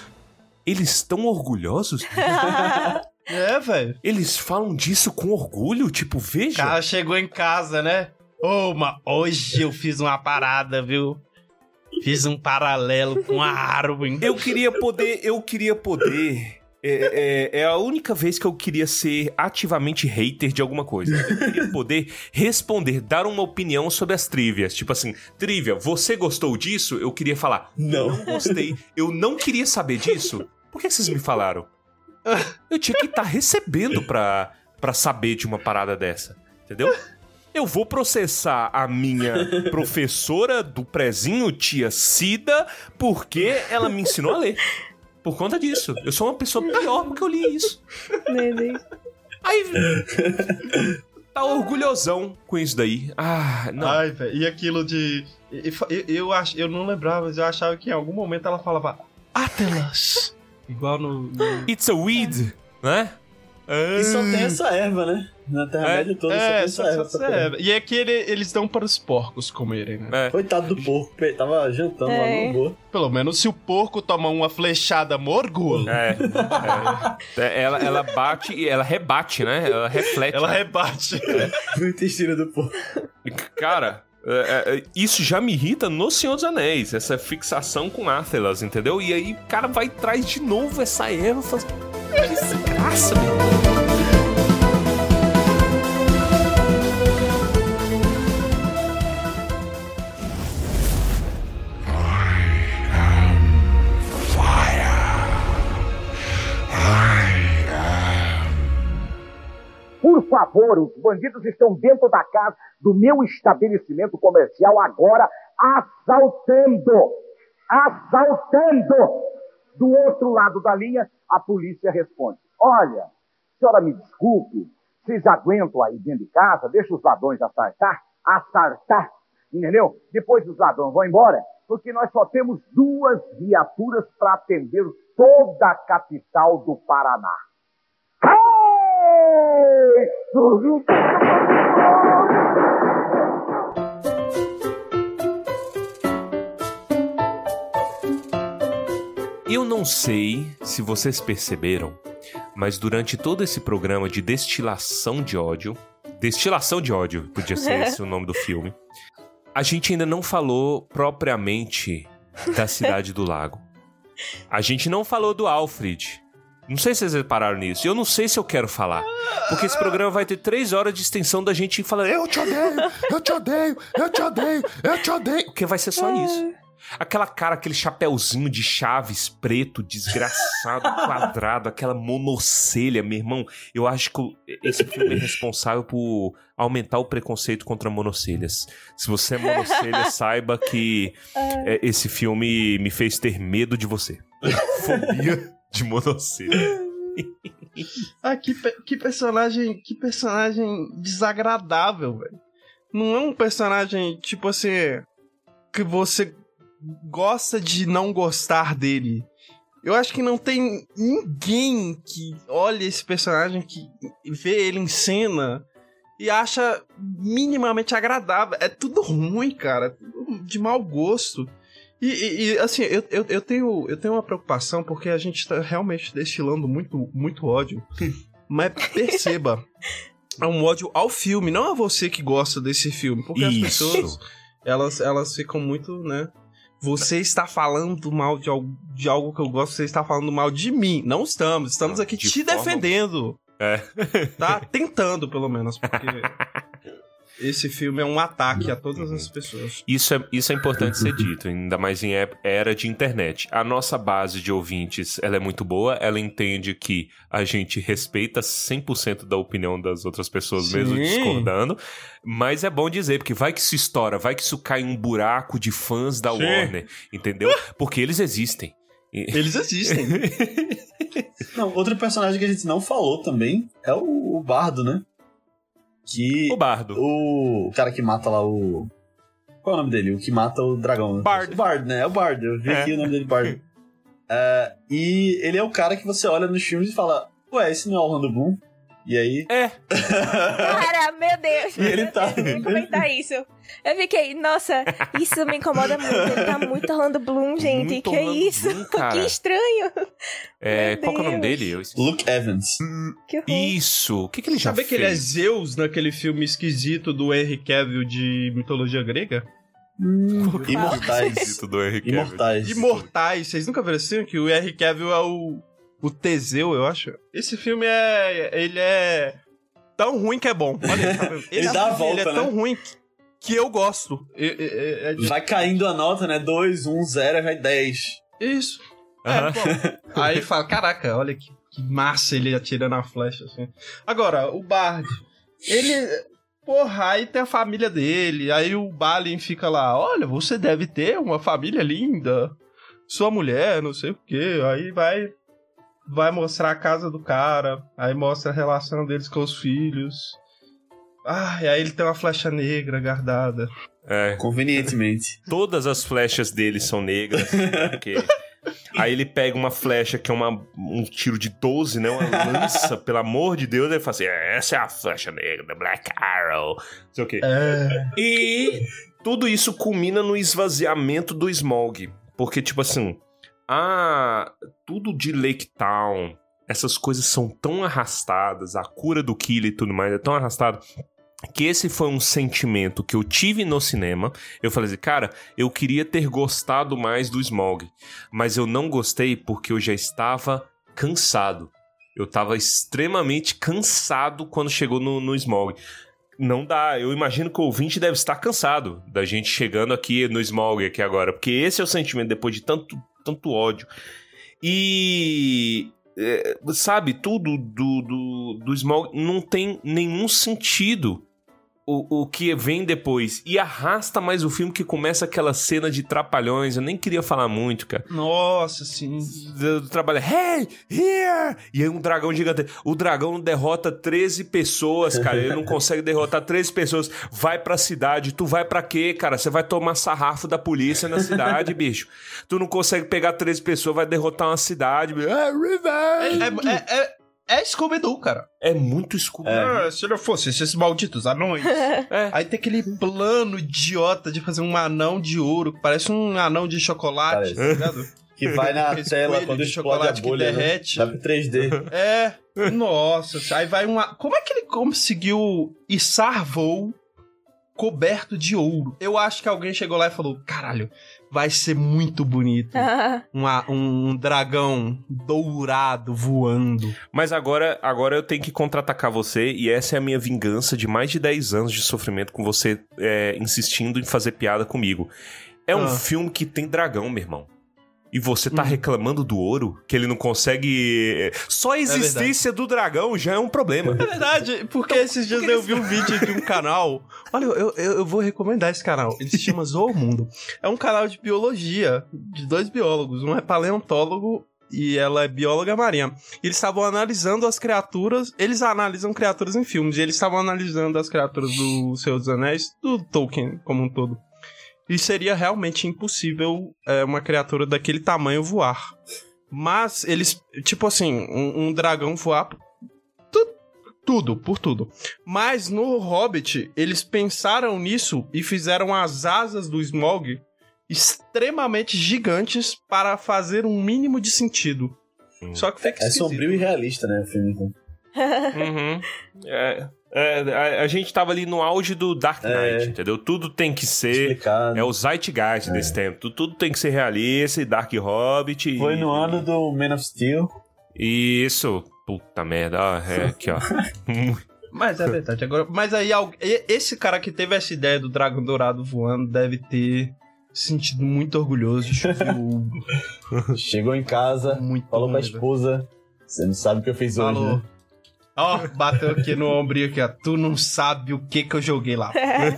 eles estão orgulhosos? É, velho. Eles falam disso com orgulho? Tipo, O veja. cara chegou em casa, né? Ô, mas hoje eu fiz uma parada, viu? Fiz um paralelo com a Arwen. Eu queria poder, eu queria poder. É, é- é a única vez que eu queria ser ativamente hater de alguma coisa. Eu queria poder responder, dar uma opinião sobre as trivias. Tipo assim, trivia, você gostou disso? Eu queria falar, Não. não gostei. Eu não queria saber disso. Por que vocês me falaram? Eu tinha que estar recebendo pra, pra saber de uma parada dessa. Entendeu? Eu vou processar a minha professora do prezinho, tia Cida, porque ela me ensinou a ler. Por conta disso. Eu sou uma pessoa pior porque eu li isso. Deus. Aí. Tá orgulhosão com isso daí. Ah, não. Ai, velho. E aquilo de. e- e fa- Eu, eu, ach- eu não lembrava, mas eu achava que em algum momento ela falava Atlas. Igual no. no- It's a weed, né? E só tem essa erva, né? Na Terra-média toda É, só tem essa só, erva. é, comer. E é que ele- eles dão para os porcos comerem, né? É. Coitado do porco, ele tava jantando lá É. no boa. Pelo menos se o porco toma uma flechada morgul, É. é. É, Ela, ela bate e ela rebate, né? Ela reflete. ela rebate. No intestino do porco. Cara, é, é, isso já me irrita no Senhor dos Anéis, essa fixação com Athelas, entendeu? E aí o cara vai traz de novo essa erva que desgraça, meu Por favor, os bandidos estão dentro da casa do meu estabelecimento comercial agora, assaltando! Assaltando! Do outro lado da linha, a polícia responde: Olha, senhora me desculpe, vocês aguentam aí dentro de casa, deixa os ladrões assaltar, assaltar, entendeu? Depois os ladrões vão embora, porque nós só temos duas viaturas para atender toda a capital do Paraná. Eu não sei se vocês perceberam, mas durante todo esse programa de destilação de ódio, destilação de ódio, podia ser esse o nome do filme, a gente ainda não falou propriamente da Cidade do Lago. A gente não falou do Alfred. Não sei se vocês repararam nisso. Eu não sei se eu quero falar. Porque esse programa vai ter três horas de extensão da gente falando Eu te odeio, eu te odeio, eu te odeio, eu te odeio. Porque vai ser só isso. Aquela cara, aquele chapéuzinho de chaves preto, desgraçado, quadrado, aquela monocelha, meu irmão. Eu acho que esse filme é responsável por aumentar o preconceito contra monocelhas. Se você é monocelha, saiba que é, esse filme me fez ter medo de você. Fobia de monocelha. Ah, que, que personagem. Que personagem desagradável, velho. Não é um personagem, tipo assim. Que você gosta de não gostar dele. Eu acho que não tem ninguém que olha esse personagem, que vê ele em cena e acha minimamente agradável. É tudo ruim, cara. é tudo De mau gosto. E, e- e, assim, eu, eu, eu tenho, eu tenho uma preocupação porque a gente tá realmente destilando muito, muito ódio. Mas perceba, É um ódio ao filme, não a você que gosta desse filme. Porque as Isso. pessoas, elas, elas ficam muito, né? Você está falando mal de algo, de algo que eu gosto, você está falando mal de mim. Não estamos, estamos aqui de te forma- defendendo. É. Tá tentando, pelo menos, porque esse filme é um ataque a todas as pessoas. Isso é, isso é importante ser dito, ainda mais em era de internet. A nossa base de ouvintes, ela é muito boa, ela entende que a gente respeita 100% da opinião das outras pessoas, mesmo Sim. discordando, mas é bom dizer, porque vai que isso estoura, vai que isso cai em um buraco de fãs da Sim. Warner, entendeu? Porque eles existem. Eles existem. Não, outro personagem que a gente não falou também é o, o Bardo, né? Que. O Bardo. O cara que mata lá o. Qual é o nome dele? O que mata o dragão. Bard. O Bard, né? É o Bard. Eu vi É. aqui o nome dele, Bard. É, e ele é o cara que você olha nos filmes e fala: Ué, esse não é o Orlando Bloom? E aí. É. Cara, meu Deus. E ele tá- comentar isso. Eu fiquei, nossa, isso me incomoda muito. Ele tá muito Orlando Bloom, gente. Muito que Orlando isso? Bloom. Que estranho. É, Meu qual que é o nome dele? Eu esqueci. Luke Evans. Que horror. Isso. O que, que ele já Sabe fez? que ele é Zeus naquele filme esquisito do Henry Cavill de mitologia grega? Imortais. Esquisito do Henry Cavill. Imortais. Imortais. Vocês nunca viram assim? Que o Henry Cavill é o, o Teseu, eu acho. Esse filme é... Ele é tão ruim que é bom. Olha tá? Ele Esse dá a filme, Ele volta, é tão né? ruim que, que eu gosto. É, é- é- é Vai caindo a nota, né? 2, 1, 0, vai 10. Isso. Aham. É, bom. Aí fala, caraca, olha que, que massa ele atirando a flecha, assim. Agora, o Bard, ele... Porra, aí tem a família dele, aí o Balin fica lá, olha, você deve ter uma família linda, sua mulher, não sei o quê, aí vai... Vai mostrar a casa do cara, aí mostra a relação deles com os filhos. Ah, e aí ele tem uma flecha negra guardada. É. Convenientemente. Todas as flechas dele são negras. porque... Aí ele pega uma flecha que é uma, um tiro de 12, né? Uma lança, pelo amor de Deus. Ele fala assim: essa é a flecha negra, da Black Arrow. Não sei o quê. É... E tudo isso culmina no esvaziamento do Smog. Porque, tipo assim, a... tudo de Lake Town, essas coisas são tão arrastadas, a cura do Killer e tudo mais é tão arrastado. Que esse foi um sentimento que eu tive no cinema. Eu falei assim, cara, eu queria ter gostado mais do Smog, mas eu não gostei porque eu já estava cansado. Eu estava extremamente cansado quando chegou no, no Smog. Não dá, eu imagino que o ouvinte deve estar cansado da gente chegando aqui no Smog aqui agora, porque esse é o sentimento depois de tanto, tanto ódio. E é, sabe, tudo do, do, do Smog não tem nenhum sentido o, o que vem depois. E arrasta mais o filme que começa aquela cena de trapalhões. Eu nem queria falar muito, cara. Nossa, sim. Do, trabalho. Hey, here! E aí um dragão gigante. O dragão derrota 13 pessoas, cara. Ele não consegue derrotar 13 pessoas. Vai pra cidade. Tu vai pra quê, cara? Você vai tomar sarrafo da polícia na cidade, bicho. Tu não consegue pegar 13 pessoas, vai derrotar uma cidade. bicho. Ah, revenge! É, é, é, é Scooby-Doo, cara. É muito Scooby. Ah, se não fosse esses malditos anões. É. Aí tem aquele plano idiota de fazer um anão de ouro, que parece um anão de chocolate, Parece. tá ligado? Que vai na tela quando de explode a chocolate que bolha, né? derrete. Pro 3D. É, nossa, aí vai uma. Como é que ele conseguiu içar voo coberto de ouro? Eu acho que alguém chegou lá e falou: caralho, vai ser muito bonito. Uma- um, dragão dourado voando. Mas agora, agora eu tenho que contra-atacar você, e essa é a minha vingança de mais de 10 anos de sofrimento com você é, insistindo em fazer piada comigo. É um Ah. filme que tem dragão, meu irmão. E você tá reclamando do ouro? Que ele não consegue. Só a existência do dragão já é um problema. É verdade, porque esses dias eu vi um vídeo de um canal. Olha, eu, eu, eu vou recomendar esse canal. Ele se chama Zoou Mundo. É um canal de biologia, de dois biólogos. Um é paleontólogo e ela é bióloga marinha. Eles estavam analisando as criaturas. Eles analisam criaturas em filmes. E eles estavam analisando as criaturas do Senhor dos Anéis, do Tolkien como um todo. E seria realmente impossível é, uma criatura daquele tamanho voar. Mas eles, tipo assim, um, um dragão voar tudo, por tudo. Mas no Hobbit, eles pensaram nisso e fizeram as asas do Smog extremamente gigantes para fazer um mínimo de sentido. Só que fica É esquisito. sombrio e realista, né, o filme. então. Uhum. É, É, a, a gente tava ali no auge do Dark É. Knight, entendeu? Tudo tem que ser. É o Zeitgeist desse tempo. Tudo, tudo tem que ser realista, e Dark Hobbit. e- Foi no ano do Man of Steel. Isso. Puta merda. ó, é aqui, ó. Mas é verdade. Agora, mas aí, esse cara que teve essa ideia do dragão dourado voando deve ter se sentido muito orgulhoso. Choveu Chegou em casa, falou pra esposa: Você não sabe o que eu fiz hoje, Falou. né? Ó, bateu aqui no ombrinho aqui, ó. Tu não sabe o que que eu joguei lá.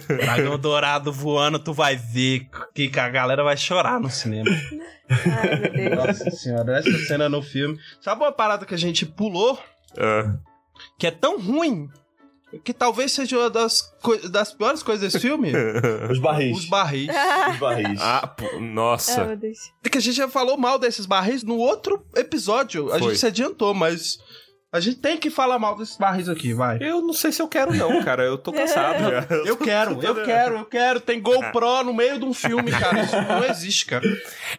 Dragão dourado voando, tu vai ver que a galera vai chorar no cinema. Nossa senhora, essa cena no filme. Sabe uma parada que a gente pulou? Que é tão ruim que talvez seja uma das, das piores coisas desse filme? Os barris. Os barris. Os barris. Ah, pô, nossa. É que a gente já falou mal desses barris no outro episódio. A Foi. gente se adiantou, mas a gente tem que falar mal desses barris aqui, vai. Eu não sei se eu quero, não, cara. Eu tô cansado já. Eu quero, eu quero, eu quero. Tem GoPro no meio de um filme, cara. Isso não existe, cara.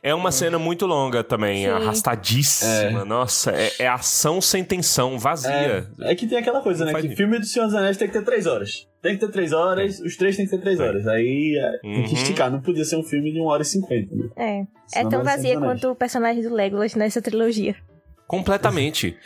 É uma cena muito longa também, Sim. arrastadíssima. Nossa, é, é ação sem tensão, vazia. É, é que tem aquela coisa, né? Não Que filme do Senhor dos Anéis tem que ter três horas. Tem que ter três horas, os três tem que ter três horas. Aí é, tem que Uhum. esticar. Não podia ser um filme de uma hora e cinquenta. Né? É. É Senão tão vai ser vazia quanto o personagem do Legolas nessa trilogia. Completamente.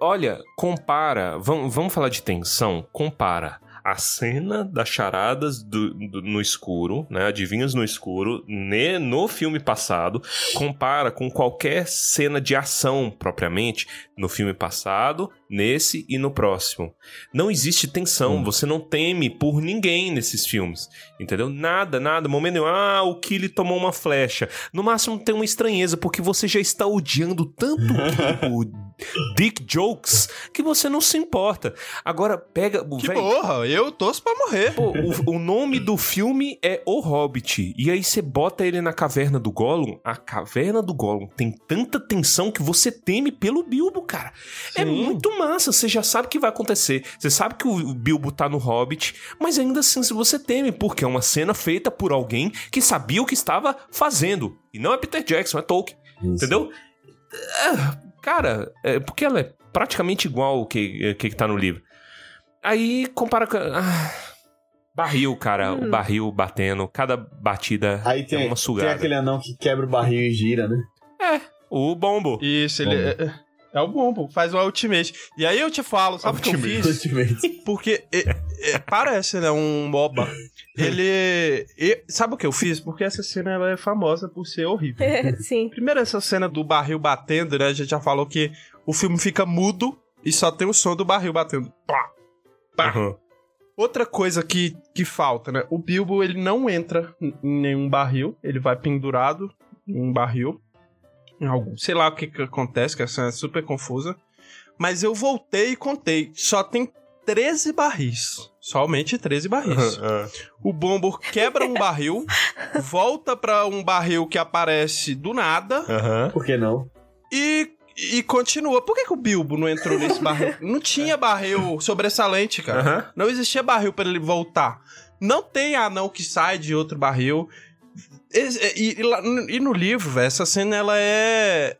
Olha, compara. Vamos, vamos falar de tensão? Compara a cena das charadas do- do- no escuro, né? Adivinhos no escuro, ne- no filme passado. Compara com qualquer cena de ação, propriamente, no filme passado, nesse e no próximo. Não existe tensão, você não teme por ninguém nesses filmes. Entendeu? Nada, nada. Momento nenhum. Ah, o Killy tomou uma flecha. No máximo tem uma estranheza, porque você já está odiando tanto o Dick Jokes que você não se importa. Agora, pega. Que véi, porra, eu torço pra morrer. Pô, o, o nome do filme é O Hobbit. E aí você bota ele na caverna do Gollum. A caverna do Gollum tem tanta tensão que você teme pelo Bilbo, cara. É muito massa. Você já sabe o que vai acontecer. Você sabe que o Bilbo tá no Hobbit. Mas ainda assim você teme, porque é uma cena feita por alguém que sabia o que estava fazendo. E não é Peter Jackson, é Tolkien. Entendeu? É, Cara, é, porque ela é praticamente igual o que, que, que tá no livro. Aí compara com. ah, barril, cara. O barril batendo. Cada batida Aí tem, é uma tem sugada. aquele anão que quebra o barril e gira, né? O bombo. Isso, ele Bombo. é, é o bombo, faz o ultimate. E aí eu te falo, sabe o que eu fiz? Porque é, é, parece, né, um MOBA. Ele. e- sabe o que eu fiz? Porque essa cena ela é famosa por ser horrível. Sim. Primeiro, essa cena do barril batendo, né? A gente já falou que o filme fica mudo e só tem o som do barril batendo. Pá, pá. Outra coisa que, que falta, né? O Bilbo, ele não entra em em nenhum barril. Ele vai pendurado em um barril. Em algum. Sei lá o que, que acontece, que essa cena é super confusa. Mas eu voltei e contei. Só tem 13 barris. Somente 13 barris. O Bombo quebra um barril, volta pra um barril que aparece do nada Por que não? e, e continua. Por que, que o Bilbo não entrou nesse barril? Não tinha barril sobressalente, cara. Aham. Não existia barril pra ele voltar. Não tem anão que sai de outro barril. E, e- e lá- e no livro, velho, essa cena ela é.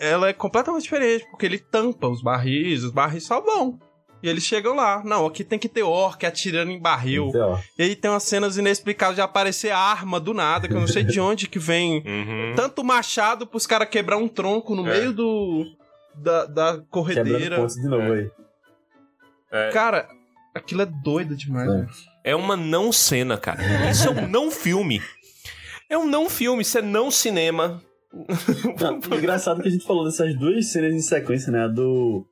Ela é completamente diferente, porque ele tampa os barris, os barris só vão. E eles chegam lá. Não, aqui tem que ter orc atirando em barril. Então, E aí tem umas cenas inexplicáveis de aparecer arma do nada, que eu não sei de onde que vem Uhum. tanto machado pros caras quebrar um tronco no É. meio do. da, da corredeira. de novo aí. É. Cara, aquilo é doido demais, né? É uma não cena, cara. Isso é um não filme. É um não filme, isso é não cinema. Não, engraçado que a gente falou dessas duas cenas em sequência, né? A do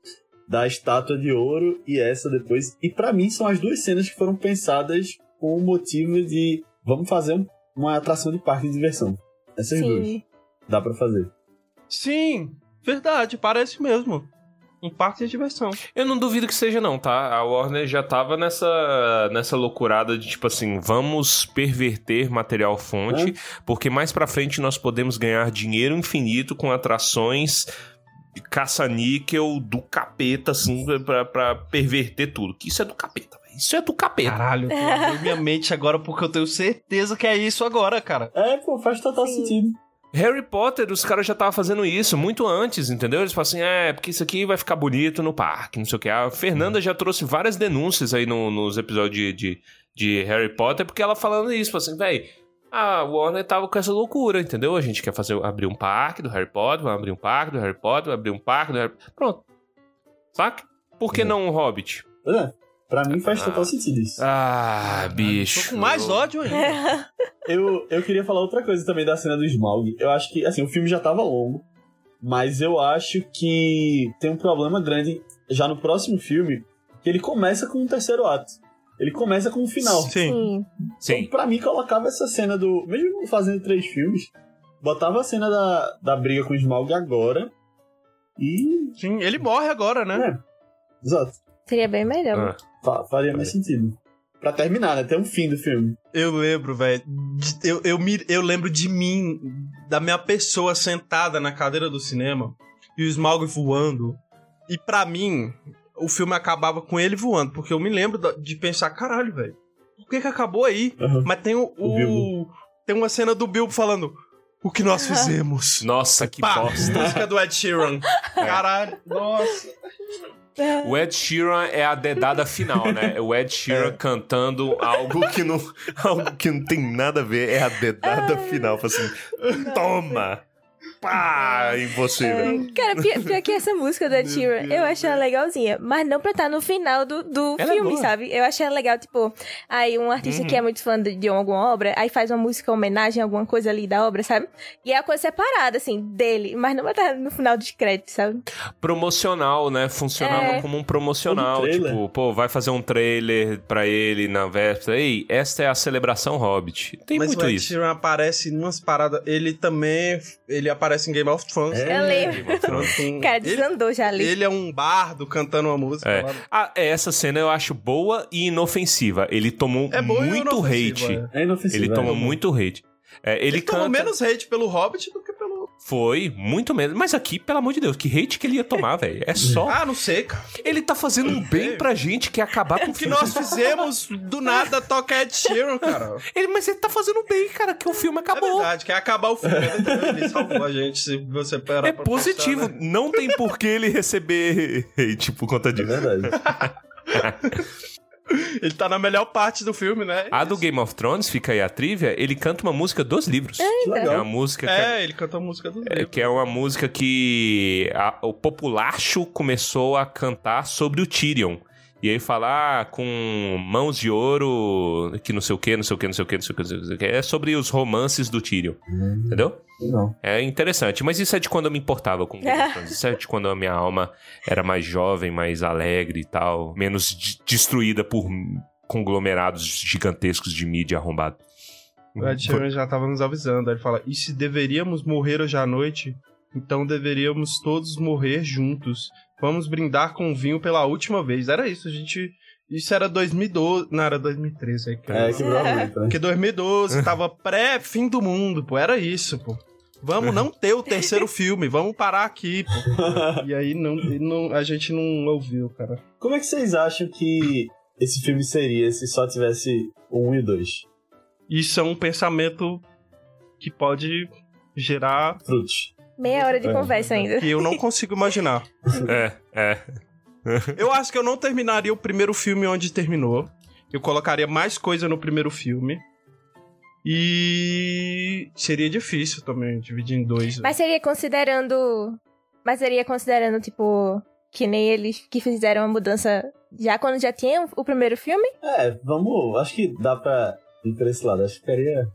da estátua de ouro e essa depois. E pra mim são as duas cenas que foram pensadas com o motivo de vamos fazer um- uma atração de parque de diversão. Essas Sim. duas. Dá pra fazer. Sim, verdade, parece mesmo. Um parque de diversão. Eu não duvido que seja, não, tá? A Warner já tava nessa, nessa loucurada de tipo assim, vamos perverter material fonte, porque mais pra frente nós podemos ganhar dinheiro infinito com atrações de caça-níquel do capeta, assim, pra, pra perverter tudo. Que isso é do capeta, velho. Isso é do capeta. Caralho, abrindo minha mente agora porque eu tenho certeza que é isso agora, cara. É, pô, faz total sentido. Harry Potter, os caras já estavam fazendo isso muito antes, entendeu? Eles falam assim, é, porque isso aqui vai ficar bonito no parque, não sei o que. A Fernanda já trouxe várias denúncias aí no- nos episódios de, de, de Harry Potter, porque ela falando isso, falou assim, véi, a Warner tava com essa loucura, entendeu? A gente quer fazer, abrir um parque do Harry Potter, vamos abrir um parque do Harry Potter, vamos abrir um parque do Harry Pronto. Saca? Por que não um Hobbit? É, pra mim faz total sentido isso. Ah, bicho. Com mais ódio ainda. Eu, eu queria falar outra coisa também da cena do Smaug. Eu acho que, assim, o filme já tava longo, mas eu acho que tem um problema grande já no próximo filme, que ele começa com um terceiro ato. Ele começa com um final. Sim. Sim. Então, pra mim, colocava essa cena do. Mesmo fazendo três filmes, botava a cena da, da briga com o Smaug agora. E. Sim, ele morre agora, né? É, exato. Seria bem melhor. Ah. Fa- faria mais sentido. Pra terminar, né? Até um fim do filme. Eu lembro, velho. Eu, eu, me- eu lembro de mim, da minha pessoa sentada na cadeira do cinema e o Smaug voando. E pra mim, o filme acabava com ele voando, porque eu me lembro de pensar, caralho, velho, por que que acabou aí? Mas tem o, o- Bilbo. tem uma cena do Bilbo falando o que nós fizemos. Nossa, que Pá, bosta. música do Ed Sheeran. Caralho, nossa. O Ed Sheeran é a dedada final, né? O Ed Sheeran cantando algo que não, algo que não tem nada a ver. É a dedada final. Assim, toma! Pá! Em você, velho. Cara, pior, pior que essa música da Sheeran, eu achei ela legalzinha, mas não pra estar no final do, do Ela é filme, boa. sabe? Eu achei ela legal, tipo, aí um artista Uhum. que é muito fã de, de alguma obra, aí faz uma música homenagem a alguma coisa ali da obra, sabe? E é a coisa separada, assim, dele, mas não vai estar no final dos créditos, sabe? Promocional, né? Funcionava É. como um promocional. Trailer. Tipo, pô, vai fazer um trailer pra ele na véspera. Ei, esta é a celebração Hobbit. Tem Mas muito o Ed isso. Sheeran aparece em umas paradas. Ele também. Ele aparece em Game of Thrones. É. Eu lembro. Com- Cara, ele, desandou já ali. ele é um bardo cantando uma música. É. lá. Ah, é, essa cena eu acho boa e inofensiva. Ele tomou É boa muito inofensiva, hate. É inofensivo. Ele é. tomou muito hate. É, ele, Ele, tomou canta... menos hate pelo Hobbit do que pelo. Foi, muito menos. Mas aqui, pelo amor de Deus, que hate que ele ia tomar, velho? É só. Ah, não sei, cara. Ele tá fazendo um bem pra gente que é acabar com o O que nós fizemos do nada toca Ed Sheeran, cara. Ele, mas ele tá fazendo bem, cara, que o filme É acabou. verdade, quer acabar o filme. Ele salvou a gente, se você parar É pra positivo. pensar, né? Não tem por que ele receber hate por conta É disso. verdade. Ele tá na melhor parte do filme, né? A do Game of Thrones, fica aí a trivia, ele canta uma música dos livros. Que É uma legal. música que é, É, ele canta a música do é, livro. que é uma música que a- o populacho começou a cantar sobre o Tyrion. E aí falar com mãos de ouro, que não sei o que, não sei o que, não sei o que, não sei o que, não sei o que. É sobre os romances do Tyrion. Entendeu? Não. É interessante, mas isso é de quando eu me importava com Game of Thrones. Isso é de quando a minha alma era mais jovem, mais alegre e tal, menos de- destruída por conglomerados gigantescos de mídia arrombado. O Ed Sheeran já tava nos avisando. Ele fala: e se deveríamos morrer hoje à noite, então deveríamos todos morrer juntos. Vamos brindar com vinho pela última vez. Era isso, a gente. Isso era 2012. Não, era 2013 aí, cara. É, que muito, né? Porque 2012 tava pré-fim do mundo, pô. Era isso, pô. Vamos não ter o terceiro filme, vamos parar aqui, pô. E aí não, não- a gente não ouviu, cara. Como é que vocês acham que esse filme seria se só tivesse 1 e 2? Isso é um pensamento que pode gerar Frutos. Meia hora de É. conversa ainda. que eu não consigo imaginar. É, é. Eu acho que eu não terminaria o primeiro filme onde terminou. Eu colocaria mais coisa no primeiro filme. E seria difícil também dividir em dois. Mas seria considerando. Mas seria considerando, tipo, que nem eles que fizeram a mudança já quando já tinha o primeiro filme? É, vamos. Acho que dá pra ir pra esse lado. Acho que ficaria.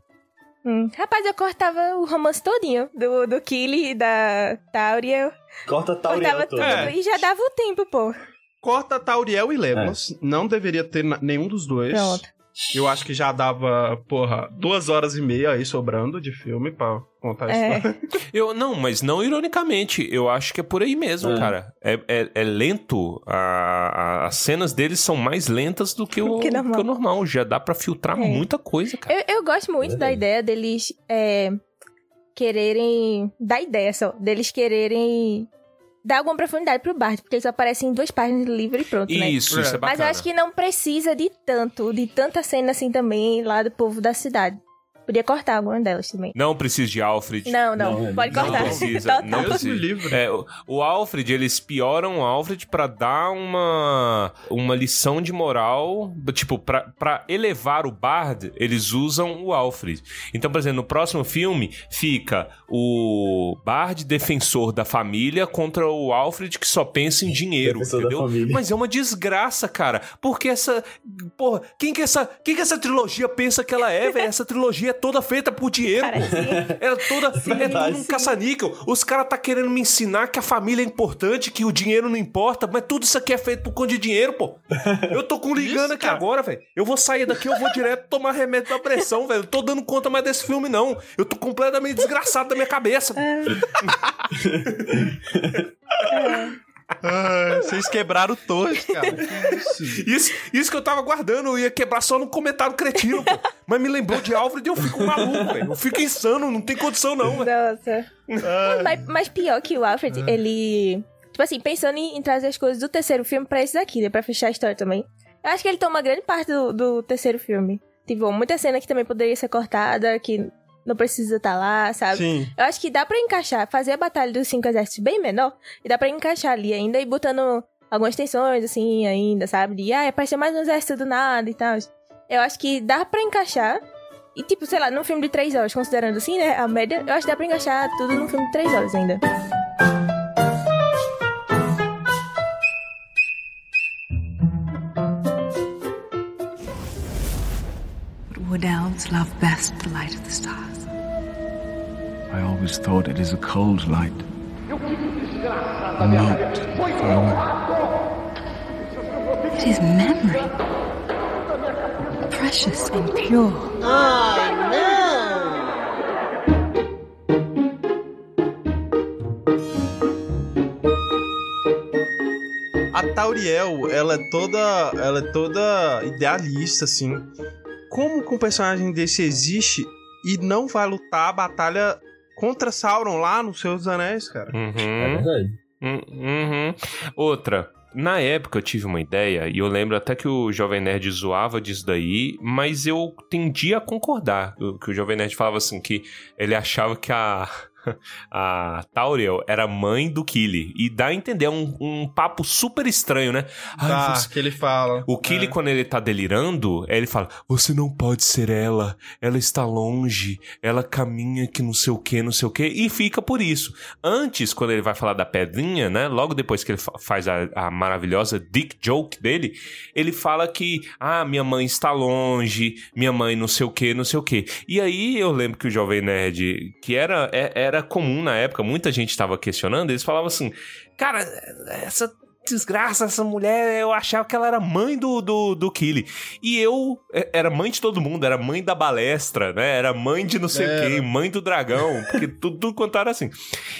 Hum. Rapaz, eu cortava o romance todinho do, do Killy e da Tauriel. Corta Tauriel Cortava todo. É. e já dava o tempo, pô. Corta Tauriel e Lemos. Não deveria ter nenhum dos dois. Pronto. Eu acho que já dava, porra, duas horas e meia aí sobrando de filme pra contar a É. história. Eu, não, mas não ironicamente. Eu acho que é por aí mesmo, É. cara. É, é, é lento. A, a- as cenas deles são mais lentas do que o, Que normal. que o normal. Já dá pra filtrar É. muita coisa, cara. Eu, eu gosto muito da Verdade. ideia deles é, quererem. Da ideia só. Deles quererem dar alguma profundidade pro Bart, porque eles aparecem em duas páginas do livro e pronto, né? Isso, isso é bacana. Mas eu acho que não precisa de tanto, de tanta cena assim também lá do povo da cidade. Podia cortar alguma delas também. Não precisa de Alfred. Não, não, pode Não cortar. precisa, Total. não precisa. É, o- o Alfred, eles pioram o Alfred pra dar uma uma lição de moral, tipo, pra, pra elevar o Bard, eles usam o Alfred. Então, por exemplo, no próximo filme fica o Bard defensor da família contra o Alfred que só pensa em dinheiro, Defensor entendeu? Mas é uma desgraça, cara, porque essa, porra, quem que essa, quem que essa trilogia pensa que ela é, velho? Essa trilogia é toda feita por dinheiro, pô. Ela toda é tudo um caça-níquel. Os caras tá querendo me ensinar que a família é importante, que o dinheiro não importa, mas tudo isso aqui é feito por conta de dinheiro, pô. Eu tô com ligando aqui agora, velho. Eu vou sair daqui, eu vou direto tomar remédio pra pressão, velho. Eu tô dando conta mais desse filme, não. Eu tô completamente desgraçado da minha cabeça. Ah, vocês quebraram todos, cara. Que isso? Isso, que eu tava guardando, eu ia quebrar só no comentário cretino, pô. Mas me lembrou de Alfred e eu fico maluco, velho. Eu fico insano, não tem condição, não, velho. Nossa. Mas, mas pior que o Alfred, ele. Tipo assim, pensando em, em trazer as coisas do terceiro filme pra esse daqui, né? Pra fechar a história também. Eu acho que ele toma grande parte do, do terceiro filme. Tipo, muita cena que também poderia ser cortada, que não precisa estar lá, sabe? Sim. Eu acho que dá pra encaixar, fazer a batalha dos cinco exércitos bem menor, e dá pra encaixar ali ainda e botando algumas tensões, assim, ainda, sabe? De, ah, apareceu mais um exército do nada e tal. Eu acho que dá pra encaixar. E, tipo, sei lá, num filme de três horas, considerando assim, né, a média, eu acho que dá pra encaixar tudo num filme de três horas ainda. But elves love best the light of the stars. I always thought it is a cold light. A Not It is memory. Precious and pure. Ai, não! A Tauriel, ela é toda. Ela é toda idealista, assim. Como que um personagem desse existe e não vai lutar a batalha contra Sauron lá no Senhor dos Anéis, cara? Uhum. É verdade. Hum, uhum. Outra. Na época eu tive uma ideia, e eu lembro até que o Jovem Nerd zoava disso daí, mas eu tendia a concordar. Que o Jovem Nerd falava assim, que ele achava que a, a Tauriel era mãe do Killy. E dá a entender, é um, um papo super estranho, né? Ai, Tá, você- que ele fala. O Killy, É. quando ele tá delirando, ele fala: Você não pode ser ela, ela está longe, ela caminha que não sei o que, não sei o que, e fica por isso. Antes, quando ele vai falar da pedrinha, né? Logo depois que ele fa- faz a, a maravilhosa dick joke dele, ele fala que, ah, minha mãe está longe, minha mãe não sei o que, não sei o que. E aí eu lembro que o Jovem Nerd, que era, é- era comum na época, muita gente estava questionando, eles falavam assim: Cara, essa desgraça, essa mulher, eu achava que ela era mãe do, do, do Killy. E eu é, era mãe de todo mundo, era mãe da balestra, né? Era mãe de não sei o quê, mãe do dragão, porque tudo, tudo quanto era assim.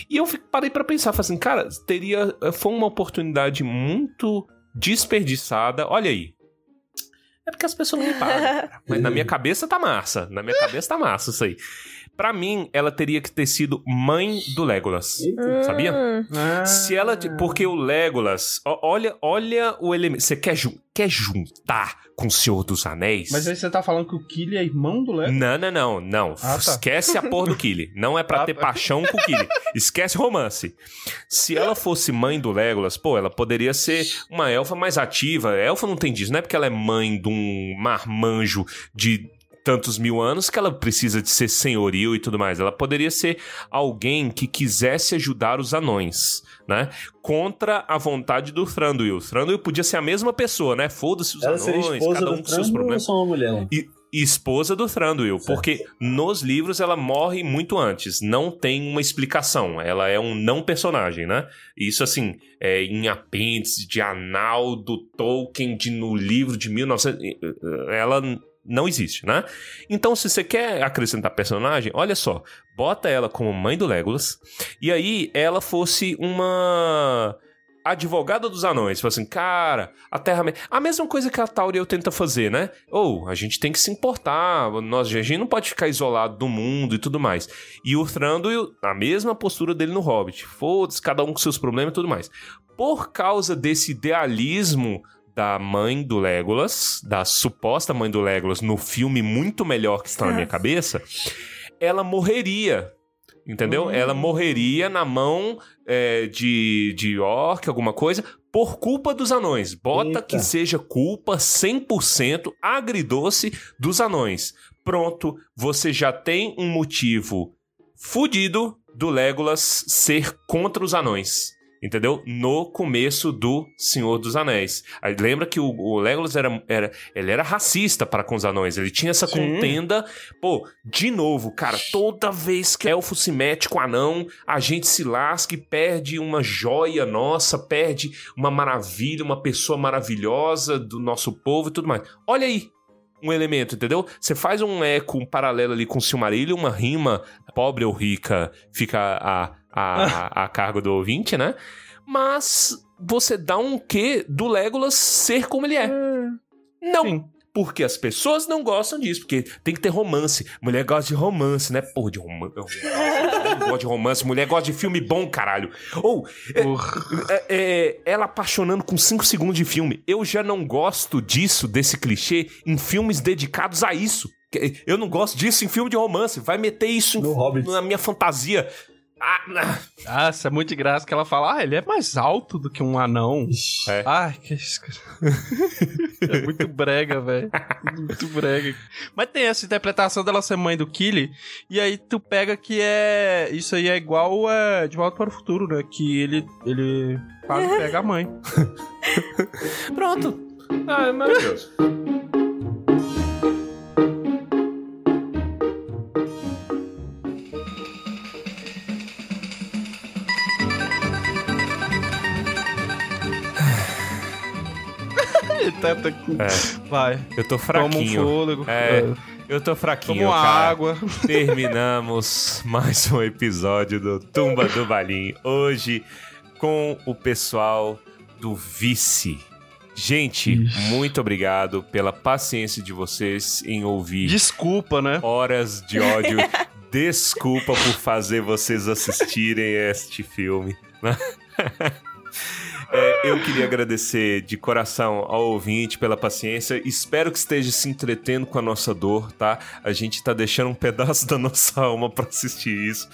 E eu parei pra pensar, falei assim, cara, teria. Foi uma oportunidade muito desperdiçada. Olha aí. É porque as pessoas não me pagam. cara. Mas na minha cabeça tá massa. Na minha cabeça tá massa isso aí. Pra mim, ela teria que ter sido mãe do Legolas. Sabia? Hum, Se ela. te- Porque o Legolas. Olha, olha o elemento. Você quer, jun- quer juntar com o Senhor dos Anéis? Mas aí você tá falando que o Killy é irmão do Legolas? Não, não, não, não. Ah, tá. Esquece a porra do Killy. Não é pra Ah, ter tá. paixão com o Killy. Esquece romance. Se ela fosse mãe do Legolas, pô, ela poderia ser uma elfa mais ativa. Elfa não tem disso, não é porque ela é mãe de um marmanjo de tantos mil anos que ela precisa de ser senhoril e tudo mais. Ela poderia ser alguém que quisesse ajudar os anões, né? Contra a vontade do Thranduil. Thranduil podia ser a mesma pessoa, né? Foda-se os Ela anões, cada um com seus problemas. só uma mulher? E, esposa do Thranduil, porque nos livros ela morre muito antes, não tem uma explicação, ela é um não personagem, né? Isso assim, é em apêndice de anal do Tolkien de, no livro de 1900, ela não existe, né? Então se você quer acrescentar personagem, olha só, bota ela como mãe do Legolas, e aí ela fosse uma advogada dos anões. Tipo assim, cara, a Terra... A mesma coisa que a Tauriel tenta fazer, né? Ou, a gente tem que se importar, nós, a gente não pode ficar isolado do mundo e tudo mais. E o Thranduil, a mesma postura dele no Hobbit. Foda-se, cada um com seus problemas e tudo mais. Por causa desse idealismo da mãe do Legolas, da suposta mãe do Legolas, no filme muito melhor que está na minha cabeça, ela morreria. Entendeu? Ela morreria na mão é, de, de orc, alguma coisa, por culpa dos anões. Bota Eita. que seja culpa 100% agridoce dos anões. Pronto, você já tem um motivo fudido do Legolas ser contra os anões. Entendeu? No começo do Senhor dos Anéis. Aí lembra que o, o Legolas era, era, ele era racista para com os anões. Ele tinha essa Sim. contenda. Pô, de novo, cara, toda vez que elfo se mete com anão, a gente se lasca e perde uma joia nossa, perde uma maravilha, uma pessoa maravilhosa do nosso povo e tudo mais. Olha aí, um elemento, entendeu? Você faz um eco, um paralelo ali com o Silmarillion, uma rima pobre ou rica fica a, a, a cargo do ouvinte, né? Mas você dá um quê do Legolas ser como ele é. Não. Porque as pessoas não gostam disso, porque tem que ter romance. Mulher gosta de romance, né? Porra, de romance. Não gosta de romance, mulher gosta de filme bom, caralho. Ou, é, é, é, ela apaixonando com 5 segundos de filme. Eu já não gosto disso, desse clichê, em filmes dedicados a isso. Eu não gosto disso em filme de romance. Vai meter isso em- na minha fantasia. Ah, isso é muito de graça que ela fala, ah, ele é mais alto do que um anão. É. Ai, que isso. cara. é muito brega, velho. Muito brega. Mas tem essa interpretação dela ser mãe do Killy, e aí tu pega que é. Isso aí é igual é, de volta para o futuro, né? Que ele, ele quase pega a mãe. Pronto. Ah, é maravilhoso. Tá, tá- É. Vai. Eu tô Toma um fraquinho. fôlego. É, É. eu tô fraquinho, Toma água. Terminamos mais um episódio do Tumba do Balim. Hoje com o pessoal do Vice. Gente, muito obrigado pela paciência de vocês em ouvir. Desculpa, né? Horas de ódio. Desculpa por fazer vocês assistirem este filme. É, eu queria agradecer de coração ao ouvinte pela paciência. Espero que esteja se entretendo com a nossa dor, tá? A gente tá deixando um pedaço da nossa alma pra assistir isso.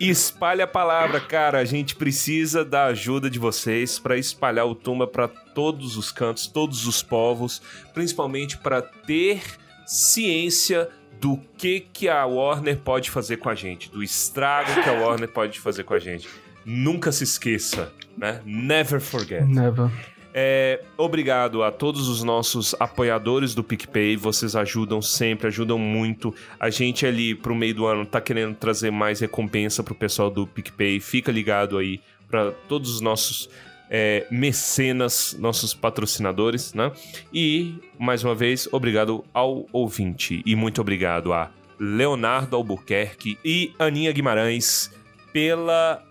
E espalhe a palavra, cara. A gente precisa da ajuda de vocês pra espalhar o Tumba pra todos os cantos, todos os povos, principalmente pra ter ciência do que que a Warner pode fazer com a gente, do estrago que a Warner pode fazer com a gente. Nunca se esqueça, né? Never forget. Never. É, obrigado a todos os nossos apoiadores do PicPay. Vocês ajudam sempre, ajudam muito. A gente ali pro meio do ano tá querendo trazer mais recompensa pro pessoal do PicPay. Fica ligado aí para todos os nossos é, mecenas, nossos patrocinadores, né? E, mais uma vez, obrigado ao ouvinte. E muito obrigado a Leonardo Albuquerque e Aninha Guimarães pela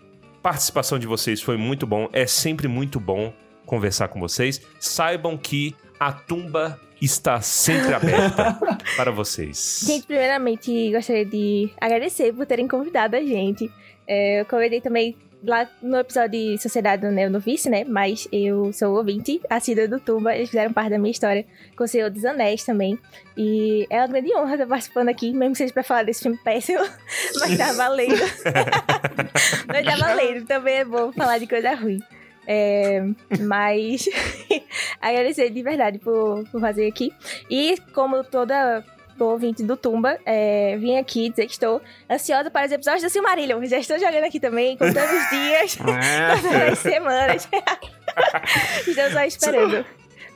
participação de vocês. Foi muito bom. É sempre muito bom conversar com vocês. Saibam que a tumba está sempre aberta para vocês. Gente, primeiramente gostaria de agradecer por terem convidado a gente. É, eu convidei também lá no episódio de Sociedade do Neo no Vice, né? Mas eu sou ouvinte, assídua do Tumba, eles fizeram parte da minha história com o Senhor dos Anéis também. E é uma grande honra estar participando aqui, mesmo que seja pra falar desse filme péssimo, mas tá valendo. mas tá valendo, também é bom falar de coisa ruim. É, mas agradecer de verdade por, por fazer aqui. E como toda boa ouvinte do Tumba, é, vim aqui dizer que estou ansiosa para os episódios do Silmarillion. Já estou jogando aqui também, contando os dias, contando as semanas. estou só esperando.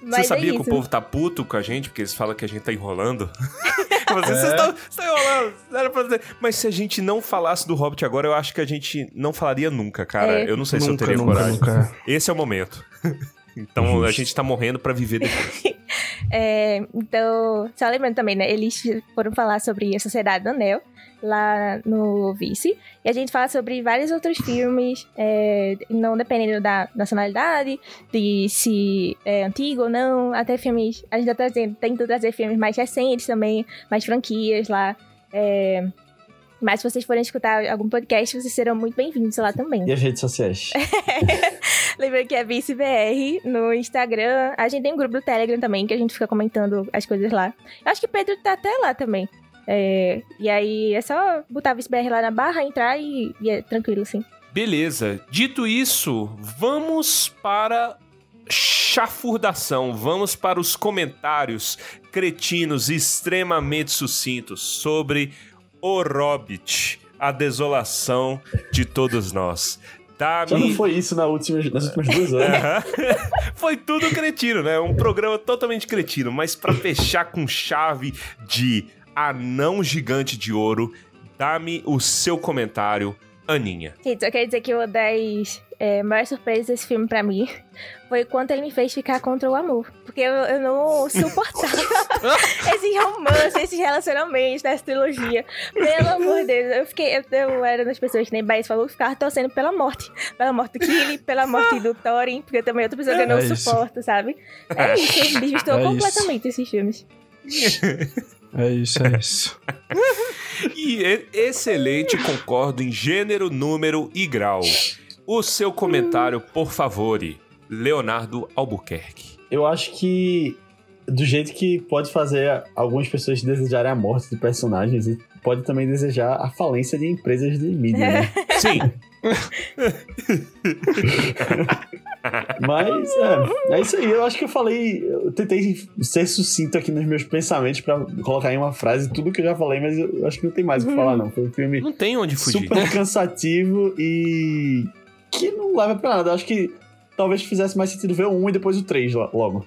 Mas Você é sabia que isso. o povo tá puto com a gente porque eles falam que a gente tá enrolando? Vocês É. estão, estão enrolando. pra dizer. Mas se a gente não falasse do Hobbit agora, eu acho que a gente não falaria nunca, cara. É. Eu não sei se Nunca, eu teria nunca, coragem. nunca. Esse é o momento. Então a gente tá morrendo pra viver depois. É, então, só lembrando também, né? Eles foram falar sobre a Sociedade do Anel lá no Vice. E a gente fala sobre vários outros filmes, é, não dependendo da nacionalidade, de se é antigo ou não, até filmes. A gente tá trazendo, tentando trazer filmes mais recentes também, mais franquias lá. É, mas se vocês forem escutar algum podcast, vocês serão muito bem-vindos lá também. E as redes sociais? Lembrei que é ViceBR no Instagram. A gente tem um grupo do Telegram também, que a gente fica comentando as coisas lá. Eu acho que Pedro tá até lá também. É, e aí é só botar ViceBR lá na barra, entrar e, e é tranquilo, assim. Beleza. Dito isso, vamos para chafurdação. Vamos para os comentários cretinos extremamente sucintos sobre o Hobbit, a desolação de todos nós. Já Dá-me não foi isso na última, nas últimas duas horas. Foi tudo cretino, né? Um programa totalmente cretino, mas pra fechar com chave de anão gigante de ouro, dá-me o seu comentário, Aninha. Gente, só queria dizer que uma das é, maiores surpresas desse filme pra mim foi quanto ele me fez ficar contra o amor. Porque eu, eu não suportava esse romance, esses relacionamentos dessa trilogia. Pelo amor de Deus, eu fiquei. Eu, eu era das pessoas que nem Baís falou que ficava torcendo pela morte. Pela morte do Killy, pela morte do Thorin, porque também é outra pessoa que eu não É isso. suporto, sabe? É isso, desvistou É isso. completamente esses filmes. É isso, é isso. E- excelente, concordo em gênero, número e grau. O seu comentário, por favor, Leonardo Albuquerque. Eu acho que do jeito que pode fazer algumas pessoas desejarem a morte de personagens, e pode também desejar a falência de empresas de mídia, né? Sim. Mas é, é isso aí. Eu acho que eu falei. Eu tentei ser sucinto aqui nos meus pensamentos pra colocar em uma frase tudo que eu já falei, mas eu acho que não tem mais o que falar, não. Foi um filme Não tem onde fugir. super cansativo e que não leva pra nada. Acho que talvez fizesse mais sentido ver o 1 e depois o 3 lo- logo.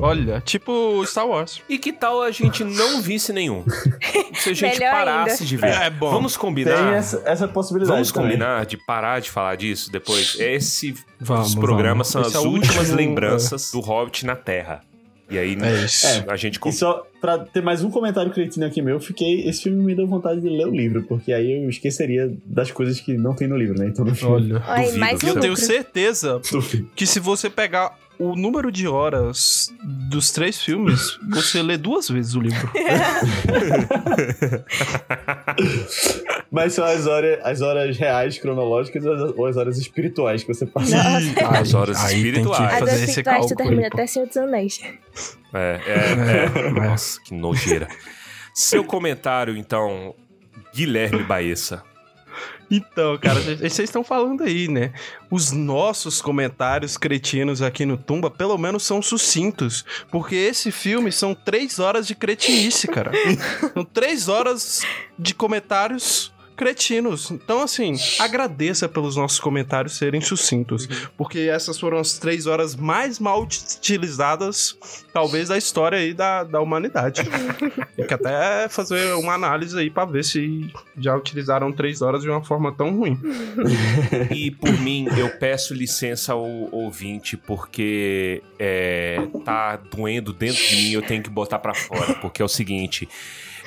Olha, tipo Star Wars. E que tal a gente não visse nenhum? Se a gente Melhor parasse ainda. de ver. É bom. Vamos combinar. Tem essa, essa possibilidade. Vamos também. combinar de parar de falar disso depois? Esse Vamos, os programas vamos. são Esse as é últimas último, lembranças do Hobbit na Terra. E aí É isso. a gente E só pra ter mais um comentário cretino aqui meu, eu fiquei. Esse filme me deu vontade de ler o livro, porque aí eu esqueceria das coisas que não tem no livro, né? Então no filme. Olha. Duvido, mais um Eu tenho certeza que se você pegar o número de horas dos três filmes, você lê duas vezes o livro. Mas são as horas, as horas reais, cronológicas, ou as- as horas espirituais que você passa. Nossa. As horas Aí tem que espirituais. As fazer das esse espirituais tu cálculo. termina até Senhor dos Anéis. É, é, é. É. Nossa, que nojeira. Seu comentário, então, Guilherme Baessa. Então, cara, vocês estão falando aí, né? Os nossos comentários cretinos aqui no Tumba, pelo menos, são sucintos. Porque esse filme são três horas de cretinice, cara. são três horas de comentários cretinos. Então, assim, agradeça pelos nossos comentários serem sucintos. Porque essas foram as três horas mais mal utilizadas, talvez, da história aí da, da humanidade. Tem que até fazer uma análise aí pra ver se já utilizaram três horas de uma forma tão ruim. E por mim, eu peço licença ao ouvinte, porque é, tá doendo dentro de mim, eu tenho que botar pra fora. Porque é o seguinte.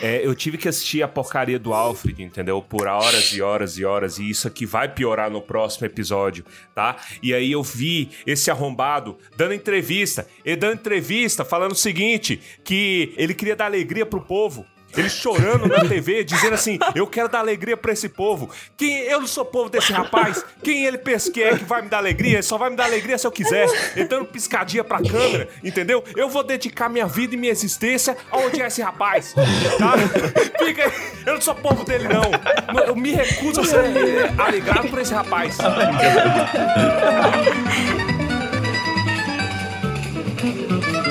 É, eu tive que assistir a porcaria do Alfred, entendeu? Por horas e horas e horas, e isso aqui vai piorar no próximo episódio, tá? E aí eu vi esse arrombado dando entrevista, ele dando entrevista falando o seguinte: que ele queria dar alegria pro povo. Ele chorando na TV, dizendo assim: Eu quero dar alegria pra esse povo. Quem eu não sou povo desse rapaz. Quem ele pensa que é que vai me dar alegria? Ele só vai me dar alegria se eu quiser. Ele dando piscadinha pra câmera, entendeu? Eu vou dedicar minha vida e minha existência aonde é esse rapaz. Tá? Fica aí. Eu não sou povo dele, não. Eu me recuso a ser alegrado por esse rapaz.